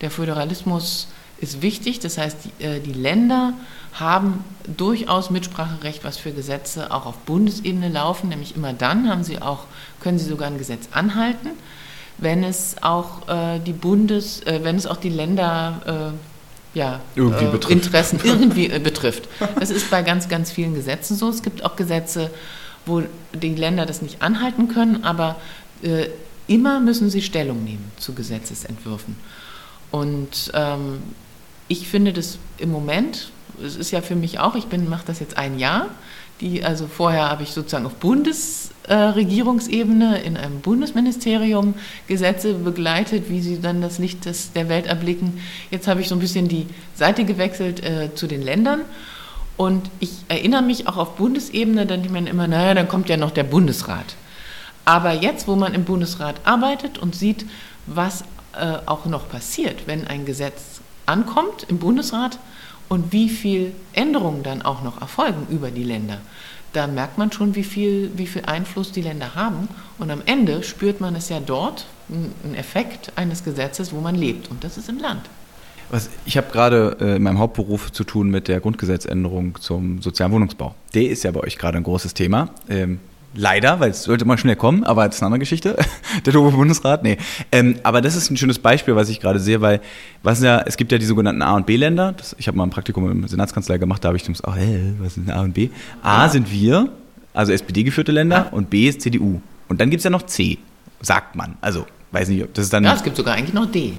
Der Föderalismus ist wichtig, das heißt, die, äh, die Länder haben durchaus Mitspracherecht, was für Gesetze auch auf Bundesebene laufen, nämlich immer dann haben sie auch, können sie sogar ein Gesetz anhalten wenn es auch äh, die Bundes, äh, wenn es auch die Länder äh, ja, irgendwie äh, Interessen irgendwie äh, betrifft. Das ist bei ganz, ganz vielen Gesetzen so. Es gibt auch Gesetze, wo die Länder das nicht anhalten können, aber äh, immer müssen sie Stellung nehmen zu Gesetzesentwürfen. Und ähm, ich finde das im Moment, es ist ja für mich auch, ich mache das jetzt ein Jahr, die, also vorher habe ich sozusagen auf Bundesregierungsebene äh, in einem Bundesministerium Gesetze begleitet, wie sie dann das Licht des, der Welt erblicken. Jetzt habe ich so ein bisschen die Seite gewechselt äh, zu den Ländern. Und ich erinnere mich auch auf Bundesebene, dann denkt man immer, naja, dann kommt ja noch der Bundesrat. Aber jetzt, wo man im Bundesrat arbeitet und sieht, was äh, auch noch passiert, wenn ein Gesetz ankommt im Bundesrat, und wie viel Änderungen dann auch noch erfolgen über die Länder. Da merkt man schon, wie viel, wie viel Einfluss die Länder haben. Und am Ende spürt man es ja dort, einen Effekt eines Gesetzes, wo man lebt. Und das ist im Land. Was, ich habe gerade äh, in meinem Hauptberuf zu tun mit der Grundgesetzänderung zum sozialen Wohnungsbau. Der ist ja bei euch gerade ein großes Thema. Ähm, Leider, weil es sollte mal schnell kommen, aber das ist eine andere Geschichte. Der doofe Bundesrat, nee. Ähm, aber das ist ein schönes Beispiel, was ich gerade sehe, weil was ja, es gibt ja die sogenannten A- und B-Länder. Ich habe mal ein Praktikum im Senatskanzlei gemacht, da habe ich gedacht, oh, hä, was denn A und B? A ja. sind wir, also SPD-geführte Länder, und B ist CDU. Und dann gibt es ja noch C, sagt man. Also, weiß nicht, ob das ist dann. Ja, es gibt sogar eigentlich noch D.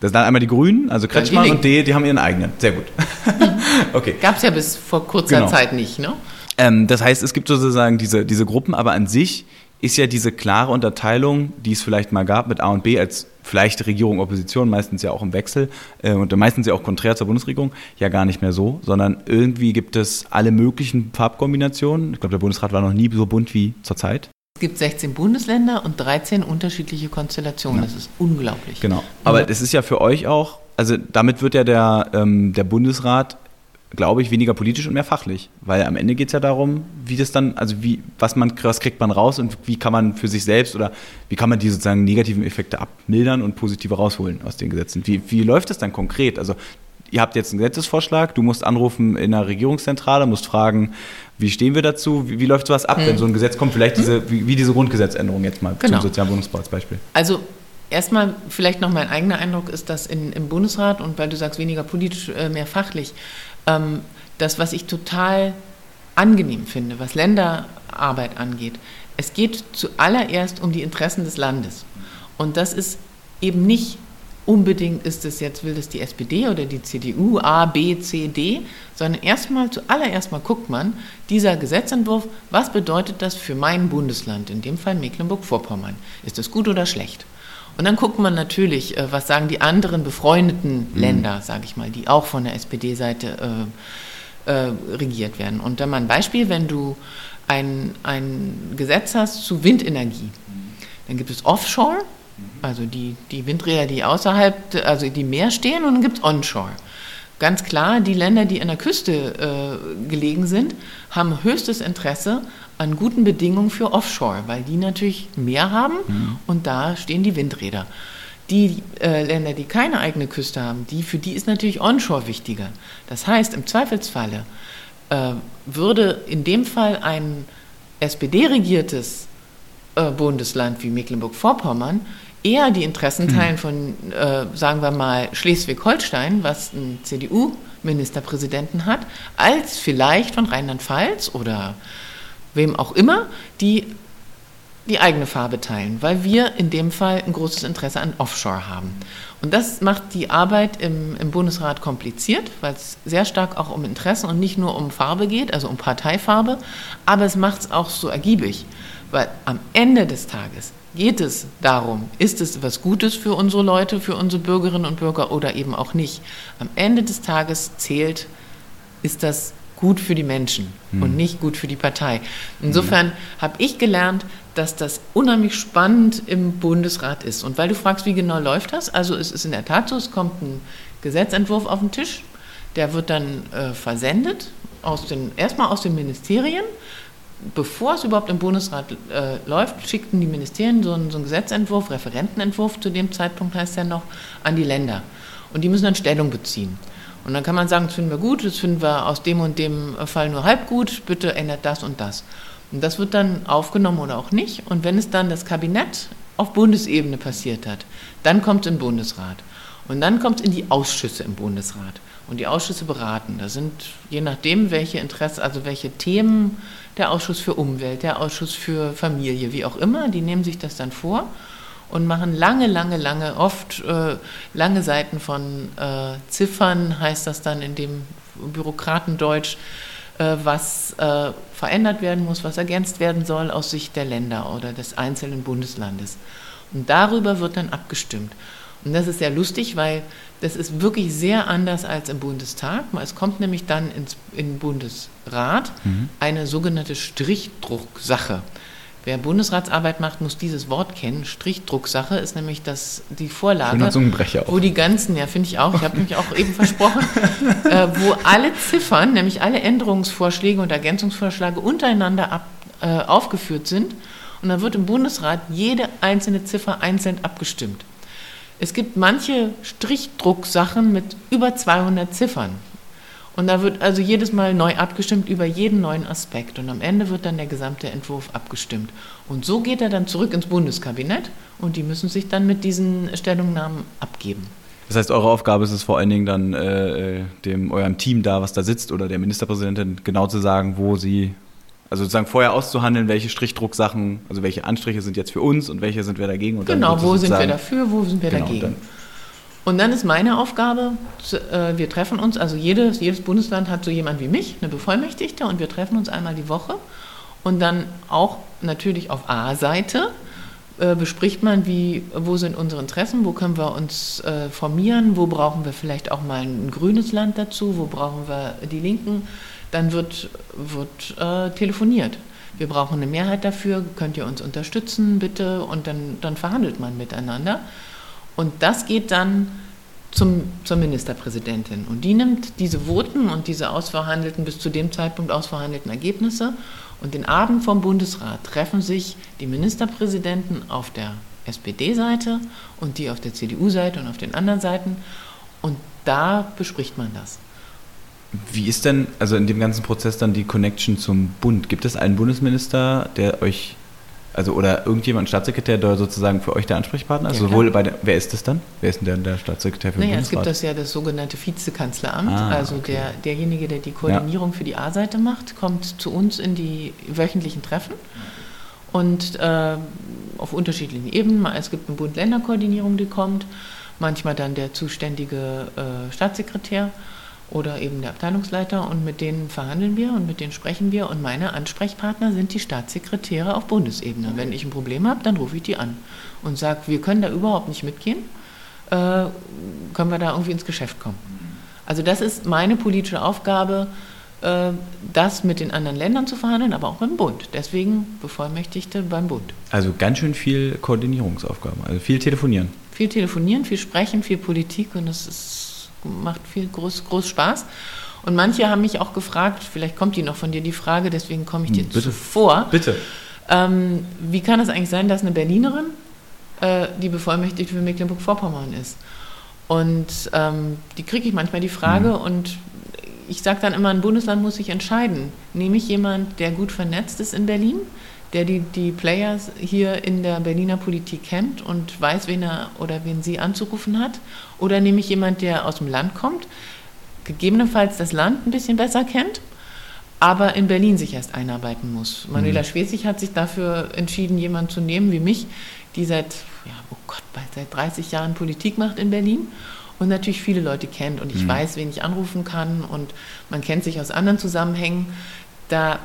Das sind dann einmal die Grünen, also Kretschmann und D, die haben ihren eigenen. Sehr gut. okay. Gab es ja bis vor kurzer genau. Zeit nicht, ne? Ähm, das heißt, es gibt sozusagen diese, diese Gruppen, aber an sich ist ja diese klare Unterteilung, die es vielleicht mal gab mit A und B als vielleicht Regierung, Opposition, meistens ja auch im Wechsel äh, und meistens ja auch konträr zur Bundesregierung, ja gar nicht mehr so, sondern irgendwie gibt es alle möglichen Farbkombinationen. Ich glaube, der Bundesrat war noch nie so bunt wie zurzeit. Es gibt 16 Bundesländer und 13 unterschiedliche Konstellationen. Das ist unglaublich. Genau. Aber das ist ja für euch auch, also damit wird ja der, ähm, der Bundesrat, glaube ich, weniger politisch und mehr fachlich. Weil am Ende geht es ja darum, wie das dann, also wie, was man, was kriegt man raus und wie kann man für sich selbst oder wie kann man die sozusagen negativen Effekte abmildern und positive rausholen aus den Gesetzen. Wie, wie läuft das dann konkret? Also ihr habt jetzt einen Gesetzesvorschlag, du musst anrufen in der Regierungszentrale, musst fragen, wie stehen wir dazu? Wie, wie läuft sowas ab, wenn so ein Gesetz kommt? Vielleicht diese, wie, wie diese Grundgesetzänderung jetzt mal Genau. zum Sozialwohnungsbau als Beispiel. Also erstmal vielleicht noch mein eigener Eindruck ist, dass in, im Bundesrat und weil du sagst weniger politisch, äh, mehr fachlich, ähm, das, was ich total angenehm finde, was Länderarbeit angeht, es geht zuallererst um die Interessen des Landes. Und das ist eben nicht unbedingt ist es jetzt, will das die SPD oder die CDU, A, B, C, D, sondern erstmal, zuallererst mal guckt man, dieser Gesetzentwurf, was bedeutet das für mein Bundesland, in dem Fall Mecklenburg-Vorpommern? Ist das gut oder schlecht? Und dann guckt man natürlich, äh, was sagen die anderen befreundeten Länder, sage ich mal, die auch von der SPD-Seite äh, äh, regiert werden. Und dann mal ein Beispiel, wenn du ein, ein Gesetz hast zu Windenergie, dann gibt es Offshore, also die, die Windräder, die außerhalb, also die Meer stehen, und dann gibt es Onshore. Ganz klar, die Länder, die an der Küste äh, gelegen sind, haben höchstes Interesse an guten Bedingungen für Offshore, weil die natürlich Meer haben und da stehen die Windräder. Die äh, Länder, die keine eigene Küste haben, die, für die ist natürlich Onshore wichtiger. Das heißt, im Zweifelsfalle äh, würde in dem Fall ein SPD-regiertes äh, Bundesland wie Mecklenburg-Vorpommern eher die Interessen teilen von, äh, sagen wir mal, Schleswig-Holstein, was einen CDU-Ministerpräsidenten hat, als vielleicht von Rheinland-Pfalz oder wem auch immer, die die eigene Farbe teilen, weil wir in dem Fall ein großes Interesse an Offshore haben. Und das macht die Arbeit im, im Bundesrat kompliziert, weil es sehr stark auch um Interessen und nicht nur um Farbe geht, also um Parteifarbe, aber es macht es auch so ergiebig, weil am Ende des Tages geht es darum, ist es was Gutes für unsere Leute, für unsere Bürgerinnen und Bürger oder eben auch nicht. Am Ende des Tages zählt, ist das gut für die Menschen und nicht gut für die Partei. Insofern habe ich gelernt, dass das unheimlich spannend im Bundesrat ist. Und weil du fragst, wie genau läuft das? Also es ist in der Tat so, es kommt ein Gesetzentwurf auf den Tisch, der wird dann äh, versendet, aus den, erstmal aus den Ministerien. Bevor es überhaupt im Bundesrat äh, läuft, schickten die Ministerien so einen, so einen Gesetzentwurf, Referentenentwurf zu dem Zeitpunkt heißt er noch, an die Länder. Und die müssen dann Stellung beziehen. Und dann kann man sagen, das finden wir gut, das finden wir aus dem und dem Fall nur halb gut, bitte ändert das und das. Und das wird dann aufgenommen oder auch nicht. Und wenn es dann das Kabinett auf Bundesebene passiert hat, dann kommt es im Bundesrat. Und dann kommt es in die Ausschüsse im Bundesrat. Und die Ausschüsse beraten. Da sind, je nachdem, welche Interesse, also welche Themen, der Ausschuss für Umwelt, der Ausschuss für Familie, wie auch immer, die nehmen sich das dann vor und machen lange, lange, lange, oft äh, lange Seiten von äh, Ziffern, heißt das dann in dem Bürokratendeutsch, äh, was äh, verändert werden muss, was ergänzt werden soll aus Sicht der Länder oder des einzelnen Bundeslandes. Und darüber wird dann abgestimmt. Und das ist sehr lustig, weil das ist wirklich sehr anders als im Bundestag. Es kommt nämlich dann ins in den Bundesrat eine sogenannte Strichdrucksache. Wer Bundesratsarbeit macht, muss dieses Wort kennen. Strichdrucksache ist nämlich das, die Vorlage, wo die ganzen, ja finde ich auch, ich habe nämlich auch eben versprochen, äh, wo alle Ziffern, nämlich alle Änderungsvorschläge und Ergänzungsvorschläge untereinander ab, äh, aufgeführt sind. Und dann wird im Bundesrat jede einzelne Ziffer einzeln abgestimmt. Es gibt manche Strichdrucksachen mit über 200 Ziffern. Und da wird also jedes Mal neu abgestimmt über jeden neuen Aspekt. Und am Ende wird dann der gesamte Entwurf abgestimmt. Und so geht er dann zurück ins Bundeskabinett und die müssen sich dann mit diesen Stellungnahmen abgeben. Das heißt, eure Aufgabe ist es vor allen Dingen dann äh, dem eurem Team da, was da sitzt, oder der Ministerpräsidentin genau zu sagen, wo sie, also sozusagen vorher auszuhandeln, welche Strichdrucksachen, also welche Anstriche sind jetzt für uns und welche sind wir dagegen. Genau, wo sind wir dafür, wo sind wir Genau, dagegen. dann- Und dann ist meine Aufgabe, äh, wir treffen uns, also jedes, jedes Bundesland hat so jemand wie mich, eine Bevollmächtigte, und wir treffen uns einmal die Woche. Und dann auch natürlich auf A-Seite äh, bespricht man, wie, wo sind unsere Interessen, wo können wir uns äh, formieren, wo brauchen wir vielleicht auch mal ein grünes Land dazu, wo brauchen wir die Linken. Dann wird, wird äh, telefoniert. wir brauchen eine Mehrheit dafür, könnt ihr uns unterstützen, bitte? Und dann, dann verhandelt man miteinander. Und das geht dann zum, zur Ministerpräsidentin. Und die nimmt diese Voten und diese ausverhandelten, bis zu dem Zeitpunkt ausverhandelten Ergebnisse. Und den Abend vom Bundesrat treffen sich die Ministerpräsidenten auf der SPD-Seite und die auf der CDU-Seite und auf den anderen Seiten. Und da bespricht man das. Wie ist denn, also in dem ganzen Prozess dann die Connection zum Bund? Gibt es einen Bundesminister, der euch, also oder irgendjemand, Staatssekretär, der sozusagen für euch der Ansprechpartner ist? Ja, Sowohl bei der, wer ist das dann? Wer ist denn der, der Staatssekretär für den Naja, es Bundesrat? gibt das ja das sogenannte Vizekanzleramt. Ah, also okay. der, derjenige, der die Koordinierung für die A-Seite macht, kommt zu uns in die wöchentlichen Treffen und äh, auf unterschiedlichen Ebenen. Es gibt eine Bund-Länder-Koordinierung, die kommt, manchmal dann der zuständige äh, Staatssekretär oder eben der Abteilungsleiter und mit denen verhandeln wir und mit denen sprechen wir und meine Ansprechpartner sind die Staatssekretäre auf Bundesebene. Wenn ich ein Problem habe, dann rufe ich die an und sage, wir können da überhaupt nicht mitgehen, äh, können wir da irgendwie ins Geschäft kommen. Also das ist meine politische Aufgabe, äh, das mit den anderen Ländern zu verhandeln, aber auch beim Bund. Deswegen Bevollmächtigte beim Bund. Also ganz schön viel Koordinierungsaufgaben, also viel telefonieren. Viel telefonieren, viel sprechen, viel Politik und das ist, macht viel groß, groß Spaß. Und manche haben mich auch gefragt, vielleicht kommt die noch von dir die Frage, deswegen komme ich dir Hm, bitte. zuvor. Bitte. Ähm, wie kann es eigentlich sein, dass eine Berlinerin äh, die Bevollmächtigte für Mecklenburg-Vorpommern ist? Und ähm, die kriege ich manchmal die Frage und ich sage dann immer, ein Bundesland muss sich entscheiden. Nehme ich jemand, der gut vernetzt ist in Berlin, der die, die Players hier in der Berliner Politik kennt und weiß, wen er oder wen sie anzurufen hat? Oder nehme ich jemand, der aus dem Land kommt, gegebenenfalls das Land ein bisschen besser kennt, aber in Berlin sich erst einarbeiten muss. Manuela Schwesig hat sich dafür entschieden, jemanden zu nehmen wie mich, die seit, ja, oh Gott, bald seit 30 Jahren Politik macht in Berlin und natürlich viele Leute kennt und ich weiß, wen ich anrufen kann und man kennt sich aus anderen Zusammenhängen. Da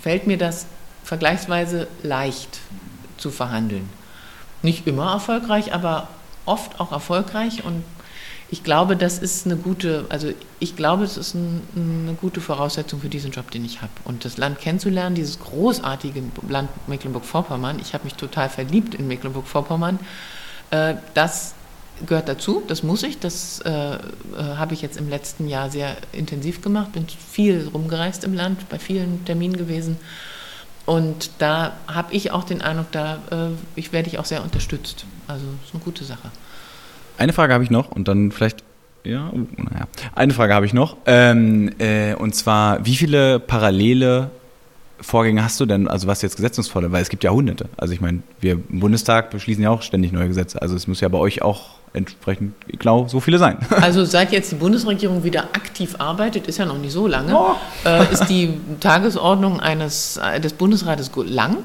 fällt mir das vergleichsweise leicht zu verhandeln. Nicht immer erfolgreich, aber oft auch erfolgreich und ich glaube, das ist eine gute, also ich glaube, es ist ein, eine gute Voraussetzung für diesen Job, den ich habe. Und das Land kennenzulernen, dieses großartige Land Mecklenburg-Vorpommern, ich habe mich total verliebt in Mecklenburg-Vorpommern, äh, das gehört dazu, das muss ich, das äh, äh, habe ich jetzt im letzten Jahr sehr intensiv gemacht, bin viel rumgereist im Land, bei vielen Terminen gewesen. Und da habe ich auch den Eindruck, da äh, ich werde ich auch sehr unterstützt. Also ist eine gute Sache. Eine Frage habe ich noch und dann vielleicht, ja, uh, naja. Eine Frage habe ich noch. Ähm, äh, und zwar, wie viele parallele Vorgänge hast du denn, also was jetzt Gesetzungsvolle, weil es gibt ja hunderte. Also ich meine, wir im Bundestag beschließen ja auch ständig neue Gesetze. Also es muss ja bei euch auch entsprechend genau so viele sein. Also seit jetzt die Bundesregierung wieder aktiv arbeitet, ist ja noch nicht so lange, äh, ist die Tagesordnung eines, des Bundesrates lang.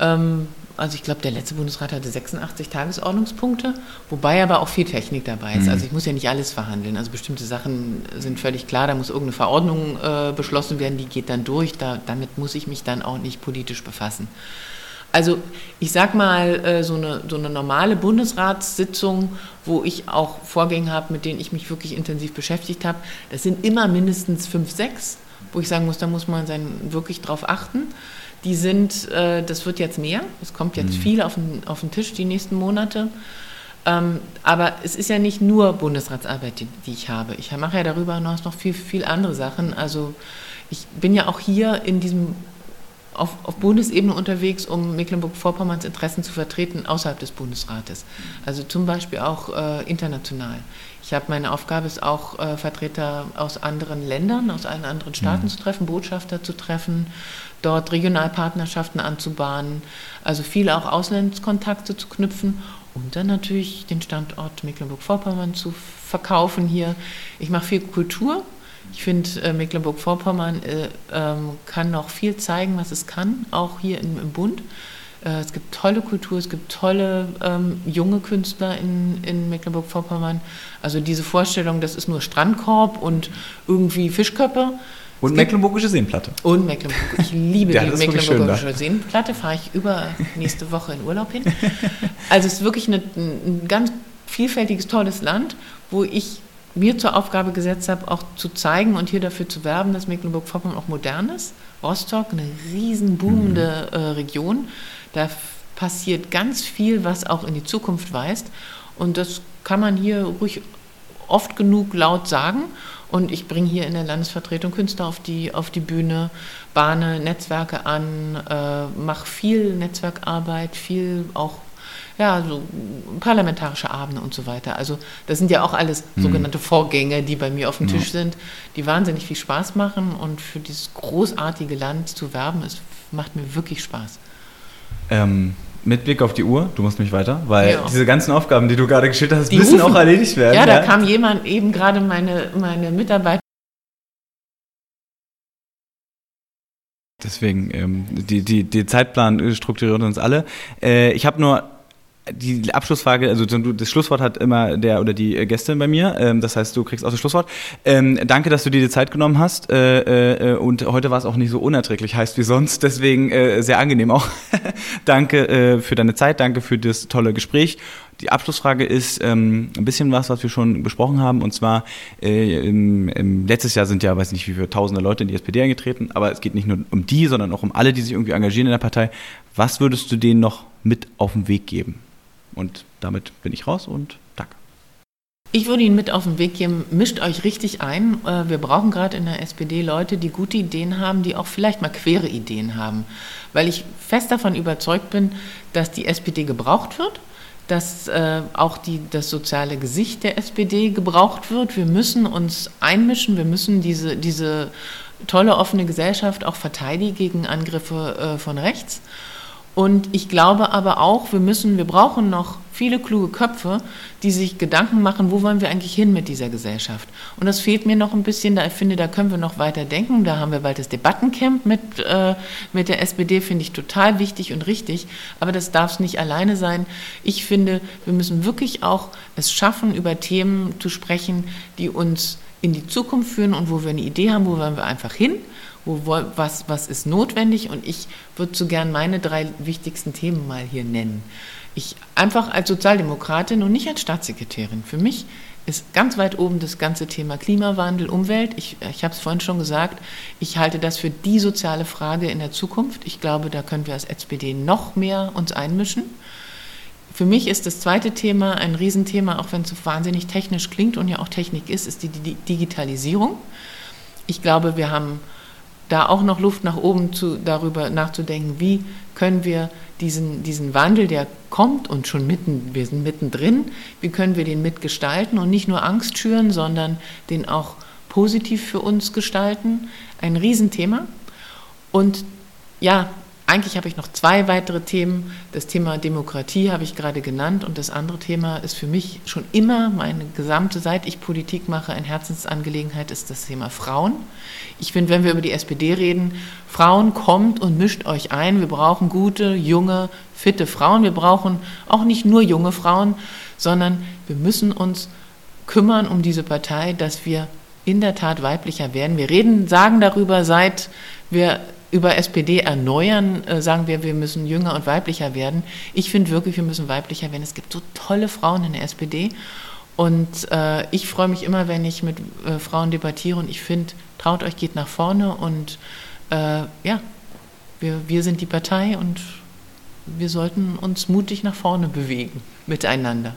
Ähm, also ich glaube, der letzte Bundesrat hatte 86 Tagesordnungspunkte, wobei aber auch viel Technik dabei ist. Also ich muss ja nicht alles verhandeln. Also bestimmte Sachen sind völlig klar, da muss irgendeine Verordnung äh, beschlossen werden, die geht dann durch. Da, damit muss ich mich dann auch nicht politisch befassen. Also ich sag mal, äh, so eine, so eine normale Bundesratssitzung, wo ich auch Vorgänge habe, mit denen ich mich wirklich intensiv beschäftigt habe, das sind immer mindestens fünf, sechs, wo ich sagen muss, da muss man sein, wirklich drauf achten. Die sind, äh, das wird jetzt mehr, es kommt jetzt viel auf den, auf den Tisch die nächsten Monate. Ähm, aber es ist ja nicht nur Bundesratsarbeit, die, die ich habe. Ich mache ja darüber hinaus noch viel, viel andere Sachen. Also ich bin ja auch hier in diesem auf, auf Bundesebene unterwegs, um Mecklenburg-Vorpommerns Interessen zu vertreten außerhalb des Bundesrates. Also zum Beispiel auch äh, international. Ich habe meine Aufgabe ist auch äh, Vertreter aus anderen Ländern, aus allen anderen Staaten zu treffen, Botschafter zu treffen, dort Regionalpartnerschaften anzubahnen, also viel auch Auslandskontakte zu knüpfen und dann natürlich den Standort Mecklenburg-Vorpommern zu verkaufen hier. Ich mache viel Kultur. Ich finde, äh, Mecklenburg-Vorpommern äh, ähm, kann noch viel zeigen, was es kann, auch hier im, im Bund. Äh, es gibt tolle Kultur, es gibt tolle ähm, junge Künstler in, in Mecklenburg-Vorpommern. Also diese Vorstellung, das ist nur Strandkorb und irgendwie Fischköppe. Und mecklenburgische Seenplatte. Und Mecklenburg. Ich liebe Ja, die Mecklenburgische Seenplatte. Fahre ich über nächste Woche in Urlaub hin. Also es ist wirklich eine, ein ganz vielfältiges, tolles Land, wo ich mir zur Aufgabe gesetzt habe, auch zu zeigen und hier dafür zu werben, dass Mecklenburg-Vorpommern auch modern ist. Rostock, eine riesen boomende äh, Region. Da passiert ganz viel, was auch in die Zukunft weist. Und das kann man hier ruhig oft genug laut sagen. Und ich bringe hier in der Landesvertretung Künstler auf die, auf die Bühne, bahne Netzwerke an, äh, mache viel Netzwerkarbeit, viel auch ja, so parlamentarische Abende und so weiter. Also das sind ja auch alles mhm. sogenannte Vorgänge, die bei mir auf dem ja. Tisch sind, die wahnsinnig viel Spaß machen und für dieses großartige Land zu werben, es macht mir wirklich Spaß. Ähm, mit Blick auf die Uhr, du musst mich weiter, weil ja. diese ganzen Aufgaben, die du gerade geschildert hast, die müssen rufen. auch erledigt werden. Ja, da ja? kam jemand eben gerade meine, meine Mitarbeiter. Deswegen, ähm, die, die, die Zeitplan strukturiert uns alle. Äh, ich habe nur die Abschlussfrage, also das Schlusswort hat immer der oder die äh, Gästin bei mir. Ähm, das heißt, du kriegst auch das Schlusswort. Ähm, danke, dass du dir die Zeit genommen hast. Äh, äh, und heute war es auch nicht so unerträglich heißt wie sonst. Deswegen sehr angenehm auch. danke für deine Zeit, danke für das tolle Gespräch. Die Abschlussfrage ist ähm, ein bisschen was, was wir schon besprochen haben. Und zwar, letztes Jahr sind ja, weiß nicht, wie viele tausende Leute in die SPD eingetreten. Aber es geht nicht nur um die, sondern auch um alle, die sich irgendwie engagieren in der Partei. Was würdest du denen noch mit auf den Weg geben? Und damit bin ich raus und danke. Ich würde Ihnen mit auf den Weg geben, mischt euch richtig ein. Äh, wir brauchen gerade in der SPD Leute, die gute Ideen haben, die auch vielleicht mal quere Ideen haben. Weil ich fest davon überzeugt bin, dass die SPD gebraucht wird, dass äh, auch die, das soziale Gesicht der SPD gebraucht wird. Wir müssen uns einmischen, wir müssen diese, diese tolle offene Gesellschaft auch verteidigen gegen Angriffe äh, von rechts. Und ich glaube aber auch, wir müssen, wir brauchen noch viele kluge Köpfe, die sich Gedanken machen, wo wollen wir eigentlich hin mit dieser Gesellschaft. Und das fehlt mir noch ein bisschen, da ich finde, da können wir noch weiter denken. Da haben wir bald das Debattencamp mit, äh, mit der SPD, finde ich total wichtig und richtig. Aber das darf es nicht alleine sein. Ich finde, wir müssen wirklich auch es schaffen, über Themen zu sprechen, die uns in die Zukunft führen und wo wir eine Idee haben, wo wollen wir einfach hin wo, was, was ist notwendig und ich würde so gern meine drei wichtigsten Themen mal hier nennen. Ich einfach als Sozialdemokratin und nicht als Staatssekretärin. Für mich ist ganz weit oben das ganze Thema Klimawandel, Umwelt. Ich, ich habe es vorhin schon gesagt, ich halte das für die soziale Frage in der Zukunft. Ich glaube, da können wir als SPD noch mehr uns einmischen. Für mich ist das zweite Thema ein Riesenthema, auch wenn es so wahnsinnig technisch klingt und ja auch Technik ist, ist die Digitalisierung. Ich glaube, wir haben da auch noch Luft nach oben zu, darüber nachzudenken, wie können wir diesen, diesen Wandel, der kommt und schon mitten, wir sind mittendrin, wie können wir den mitgestalten und nicht nur Angst schüren, sondern den auch positiv für uns gestalten. Ein Riesenthema. Und ja, eigentlich habe ich noch zwei weitere Themen. Das Thema Demokratie habe ich gerade genannt und das andere Thema ist für mich schon immer meine gesamte, seit ich Politik mache, eine Herzensangelegenheit, ist das Thema Frauen. Ich finde, wenn wir über die SPD reden, Frauen kommt und mischt euch ein. Wir brauchen gute, junge, fitte Frauen. Wir brauchen auch nicht nur junge Frauen, sondern wir müssen uns kümmern um diese Partei, dass wir in der Tat weiblicher werden. Wir reden, sagen darüber, seit wir über SPD erneuern, äh, sagen wir, wir müssen jünger und weiblicher werden. Ich finde wirklich, wir müssen weiblicher werden. Es gibt so tolle Frauen in der SPD. Und äh, ich freue mich immer, wenn ich mit äh, Frauen debattiere. Und ich finde, traut euch, geht nach vorne. Und äh, ja, wir, wir sind die Partei und wir sollten uns mutig nach vorne bewegen miteinander.